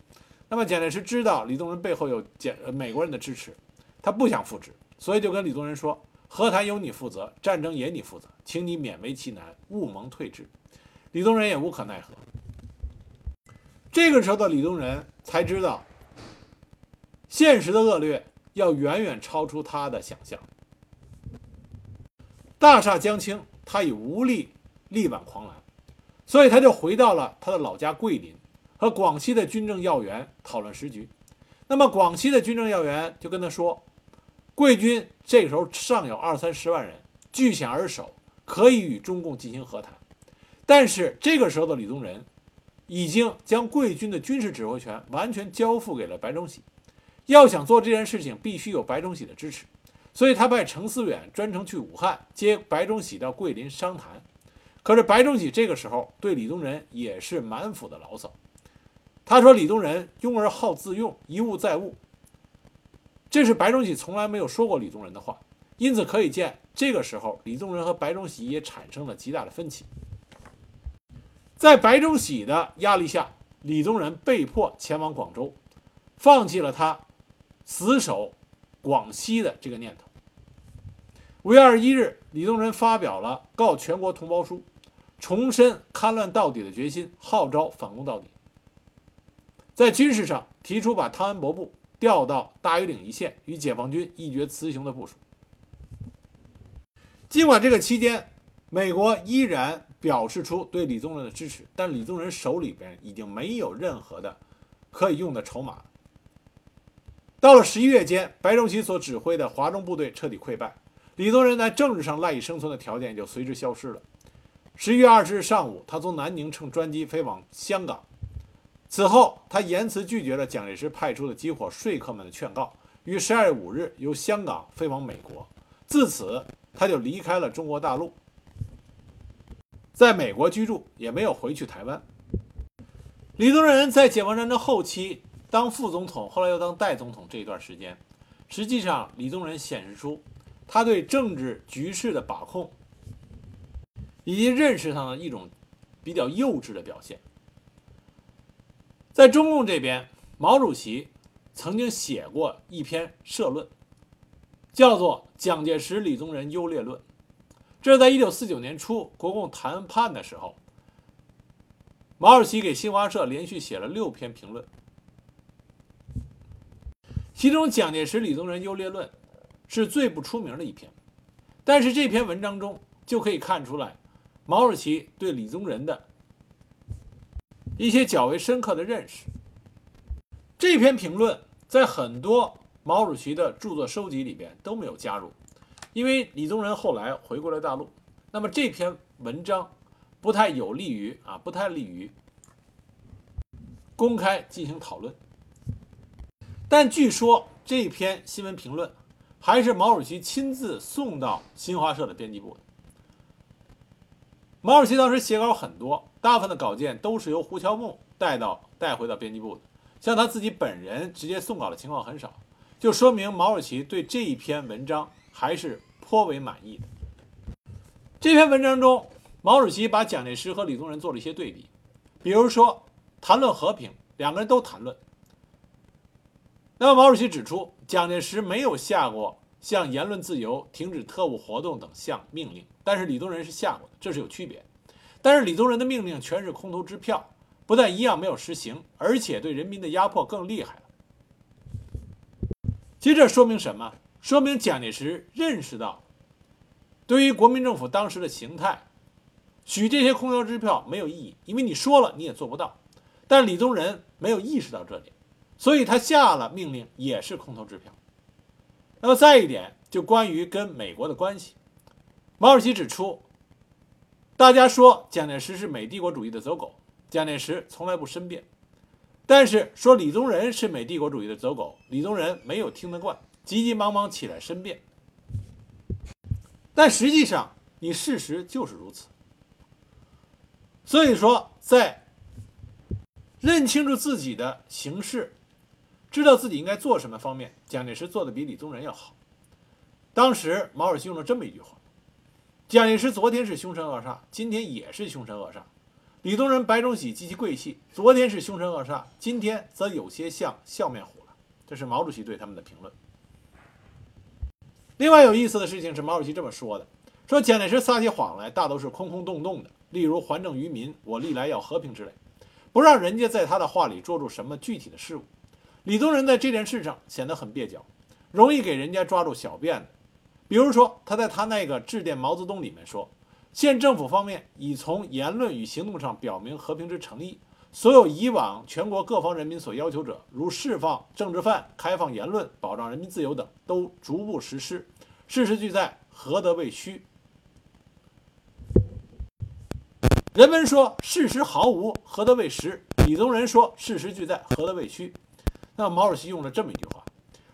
那么蒋介石知道李宗仁背后有蒋美国人的支持，他不想复职，所以就跟李宗仁说：“和谈由你负责，战争也你负责，请你勉为其难，勿蒙退志。”李宗仁也无可奈何。这个时候的李宗仁才知道，现实的恶劣。要远远超出他的想象。大厦将倾，他已无力力挽狂澜，所以他就回到了他的老家桂林，和广西的军政要员讨论时局。那么广西的军政要员就跟他说，贵军这个时候尚有二三十万人，据险而守，可以与中共进行和谈。但是这个时候的李宗仁，已经将贵军的军事指挥权完全交付给了白崇禧。要想做这件事情，必须有白崇禧的支持，所以他派程思远专程去武汉接白崇禧到桂林商谈。可是白崇禧这个时候对李宗仁也是满腹的牢骚，他说李宗仁庸而好自用，一物再物。这是白崇禧从来没有说过李宗仁的话，因此可以见，这个时候李宗仁和白崇禧也产生了极大的分歧。在白崇禧的压力下，李宗仁被迫前往广州，放弃了他。死守广西的这个念头。五月二十一日，李宗仁发表了告全国同胞书，重申戡乱到底的决心，号召反攻到底。在军事上提出把汤恩伯部调到大庾岭一线，与解放军一决雌雄的部署。尽管这个期间，美国依然表示出对李宗仁的支持，但李宗仁手里边已经没有任何的可以用的筹码。到了十一月间，白崇禧所指挥的华中部队彻底溃败，李宗仁在政治上赖以生存的条件就随之消失了。十一月二十日上午，他从南宁乘专机飞往香港。此后，他严词拒绝了蒋介石派出的几伙说客们的劝告，于十二月五日由香港飞往美国。自此，他就离开了中国大陆，在美国居住，也没有回去台湾。李宗仁在解放战争后期。当副总统，后来又当代总统这一段时间，实际上李宗仁显示出他对政治局势的把控以及认识上的一种比较幼稚的表现。在中共这边，毛主席曾经写过一篇社论，叫做《蒋介石、李宗仁优劣论》，这是在一九四九年初国共谈判的时候，毛主席给新华社连续写了六篇评论。其中，《蒋介石、李宗仁优劣论》是最不出名的一篇，但是这篇文章中就可以看出来，毛主席对李宗仁的一些较为深刻的认识。这篇评论在很多毛主席的著作收集里边都没有加入，因为李宗仁后来回归了大陆，那么这篇文章不太有利于啊，不太利于公开进行讨论。但据说这篇新闻评论还是毛主席亲自送到新华社的编辑部的。毛主席当时写稿很多，大部分的稿件都是由胡乔木带到带回到编辑部的。像他自己本人直接送稿的情况很少，就说明毛主席对这一篇文章还是颇为满意的。这篇文章中，毛主席把蒋介石和李宗仁做了一些对比，比如说谈论和平，两个人都谈论。那么毛主席指出，蒋介石没有下过像言论自由、停止特务活动等项命令，但是李宗仁是下过的，这是有区别。但是李宗仁的命令全是空头支票。不但一样没有实行，而且对人民的压迫更厉害了。其实这说明什么？说明蒋介石认识到，对于国民政府当时的形态，许这些空头支票没有意义，因为你说了你也做不到。但李宗仁没有意识到这点，所以他下了命令也是空头支票。那么再一点，就关于跟美国的关系，毛主席指出，大家说蒋介石是美帝国主义的走狗。蒋介石从来不申辩，但是说李宗仁是美帝国主义的走狗，李宗仁没有听得惯，急急忙忙起来申辩。但实际上，你事实就是如此。所以说，在认清楚自己的形势，知道自己应该做什么方面，蒋介石做的比李宗仁要好。当时毛主席用了这么一句话：“蒋介石昨天是凶神恶煞，今天也是凶神恶煞。”李宗仁、白崇禧及其贵系，昨天是凶神恶煞，今天则有些像笑面虎了。这是毛主席对他们的评论。另外有意思的事情是，毛主席这么说的：说蒋介石撒起谎来，大都是空空洞洞的，例如还政于民，我历来要和平之类，不让人家在他的话里捉住什么具体的事物。李宗仁在这件事上显得很蹩脚，容易给人家抓住小辫子。比如说，他在他那个致电毛泽东里面说。县政府方面已从言论与行动上表明和平之诚意，所有以往全国各方人民所要求者，如释放政治犯、开放言论、保障人民自由等，都逐步实施。事实俱在，何得未虚？人们说事实毫无，何得未实？李宗仁说事实俱在，何得未虚？那毛主席用了这么一句话：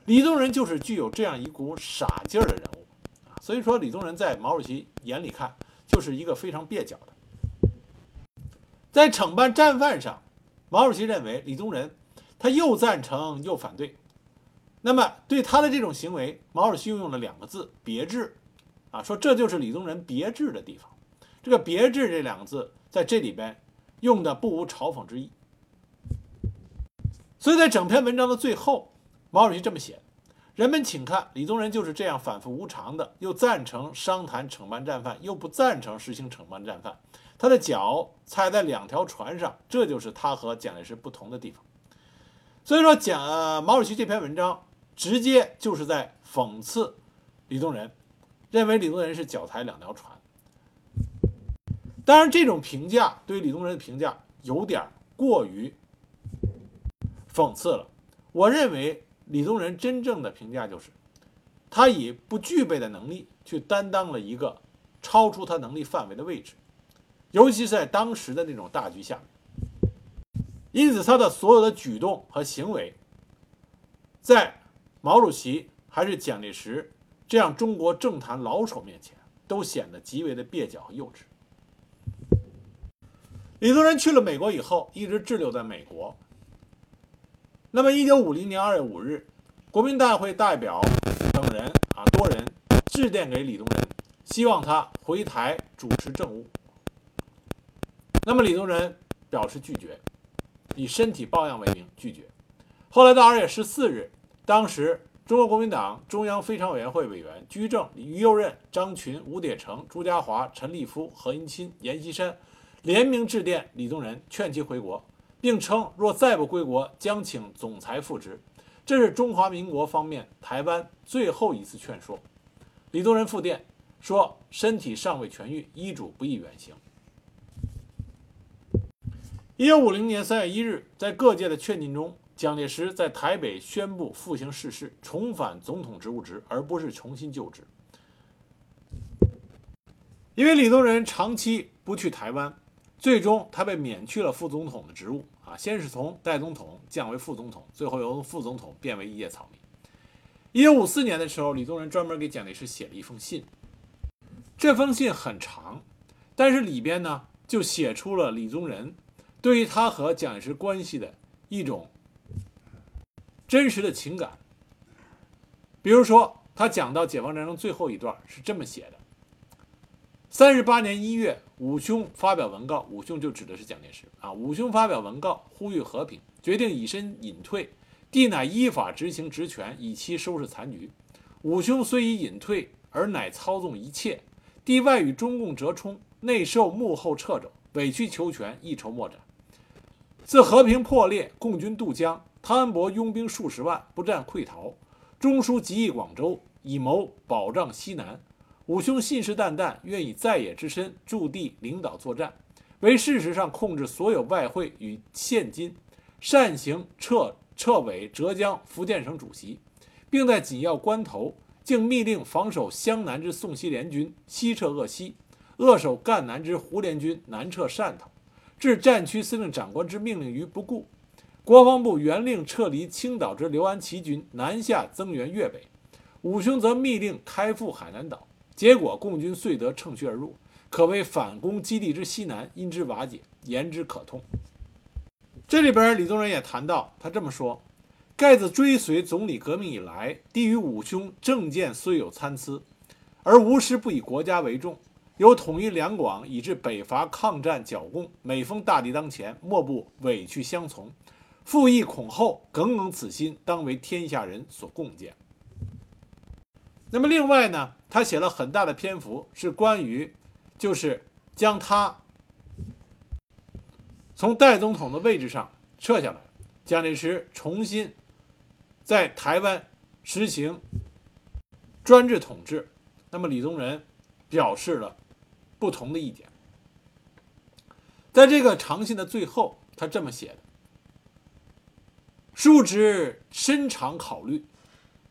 李宗仁就是具有这样一股傻劲儿的人物啊。所以说，李宗仁在毛主席眼里看。就是一个非常蹩脚的，在惩办战犯上，毛主席认为李宗仁他又赞成又反对。那么对他的这种行为，毛主席又用了两个字“别致”，啊，说这就是李宗仁别致的地方。这个“别致”这两个字在这里边用的不无嘲讽之意。所以在整篇文章的最后，毛主席这么写。人们请看，李宗仁就是这样反复无常的，又赞成商谈惩办战犯，又不赞成实行惩办战犯。他的脚踩在两条船上，这就是他和蒋介石不同的地方。所以说，蒋呃毛主席这篇文章直接就是在讽刺李宗仁，认为李宗仁是脚踩两条船。当然，这种评价对于李宗仁的评价有点过于讽刺了。我认为。李宗仁真正的评价就是，他以不具备的能力去担当了一个超出他能力范围的位置，尤其是在当时的那种大局下面。因此，他的所有的举动和行为，在毛主席还是蒋介石这样中国政坛老手面前，都显得极为的蹩脚和幼稚。李宗仁去了美国以后，一直滞留在美国。那么，一九五零年二月五日，国民大会代表等人啊多人致电给李宗仁，希望他回台主持政务。那么李宗仁表示拒绝，以身体抱恙为名拒绝。后来到二月十四日，当时中国国民党中央非常委员会委员居正、于右任、张群、吴铁城、朱家骅、陈立夫、何应钦、阎锡山联名致电李宗仁，劝其回国。并称，若再不归国，将请总裁复职。这是中华民国方面台湾最后一次劝说。李宗仁复电说，身体尚未痊愈，医嘱不宜远行。一九五零年三月一日，在各界的劝进中，蒋介石在台北宣布复行逝世，重返总统职务职，而不是重新就职。因为李宗仁长期不去台湾，最终他被免去了副总统的职务啊，先是从代总统降为副总统，最后由副总统变为一介草民。一九五四年的时候，李宗仁专门给蒋介石写了一封信，这封信很长，但是里边呢就写出了李宗仁。对于他和蒋介石关系的一种真实的情感，比如说，他讲到解放战争最后一段是这么写的：三十八年一月，五兄发表文告，五兄就指的是蒋介石啊。五兄发表文告，呼吁和平，决定以身隐退，帝乃依法执行职权，以期收拾残局。五兄虽已隐退，而乃操纵一切，帝外与中共折冲，内受幕后掣肘，委曲求全，一筹莫展。自和平破裂，共军渡江，汤恩伯拥兵数十万，不战溃逃。中枢急议广州，以谋保障西南。五兄信誓旦旦，愿以在野之身驻地领导作战，为事实上控制所有外汇与现金，擅行撤撤委浙江、福建省主席，并在紧要关头，竟密令防守湘南之宋西联军西撤鄂西，扼守赣南之胡联军南撤汕头。置战区司令长官之命令于不顾，国防部原令撤离青岛之刘安琪军南下增援粤北，五兄则密令开赴海南岛，结果共军遂得乘虚而入，可谓反攻基地之西南因之瓦解，言之可痛。这里边李宗仁也谈到，他这么说：盖自追随总理革命以来，低于五兄政见虽有参差，而无时不以国家为重。由统一两广以至北伐抗战剿共，每逢大敌当前，莫不委屈相从，复议恐后，耿耿此心，当为天下人所共鉴。那么另外呢，他写了很大的篇幅是关于，就是将他从代总统的位置上撤下来，蒋介石重新在台湾实行专制统治。那么李宗仁表示了。不同的意见，在这个长信的最后，他这么写的：“庶之深长考虑，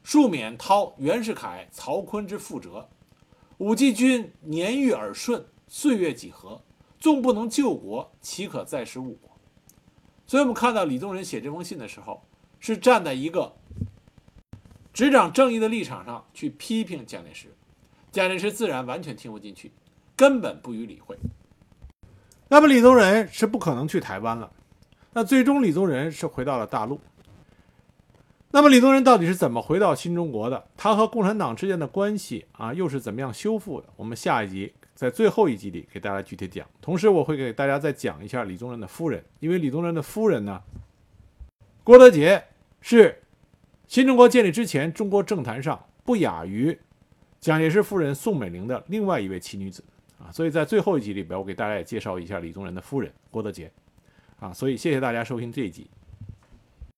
恕免涛、袁世凯、曹锟之覆辙。武继军年逾耳顺，岁月几何？纵不能救国，岂可再时误国？”所以，我们看到李宗仁写这封信的时候，是站在一个执掌正义的立场上去批评蒋介石。蒋介石自然完全听不进去。根本不予理会。那么李宗仁是不可能去台湾了。那最终李宗仁是回到了大陆。那么李宗仁到底是怎么回到新中国的？他和共产党之间的关系啊，又是怎么样修复的？我们下一集在最后一集里给大家具体讲。同时，我会给大家再讲一下李宗仁的夫人，因为李宗仁的夫人呢，郭德洁是新中国建立之前中国政坛上不亚于蒋介石夫人宋美龄的另外一位奇女子。啊，所以在最后一集里边，我给大家也介绍一下李宗仁的夫人郭德洁，啊，所以谢谢大家收听这一集。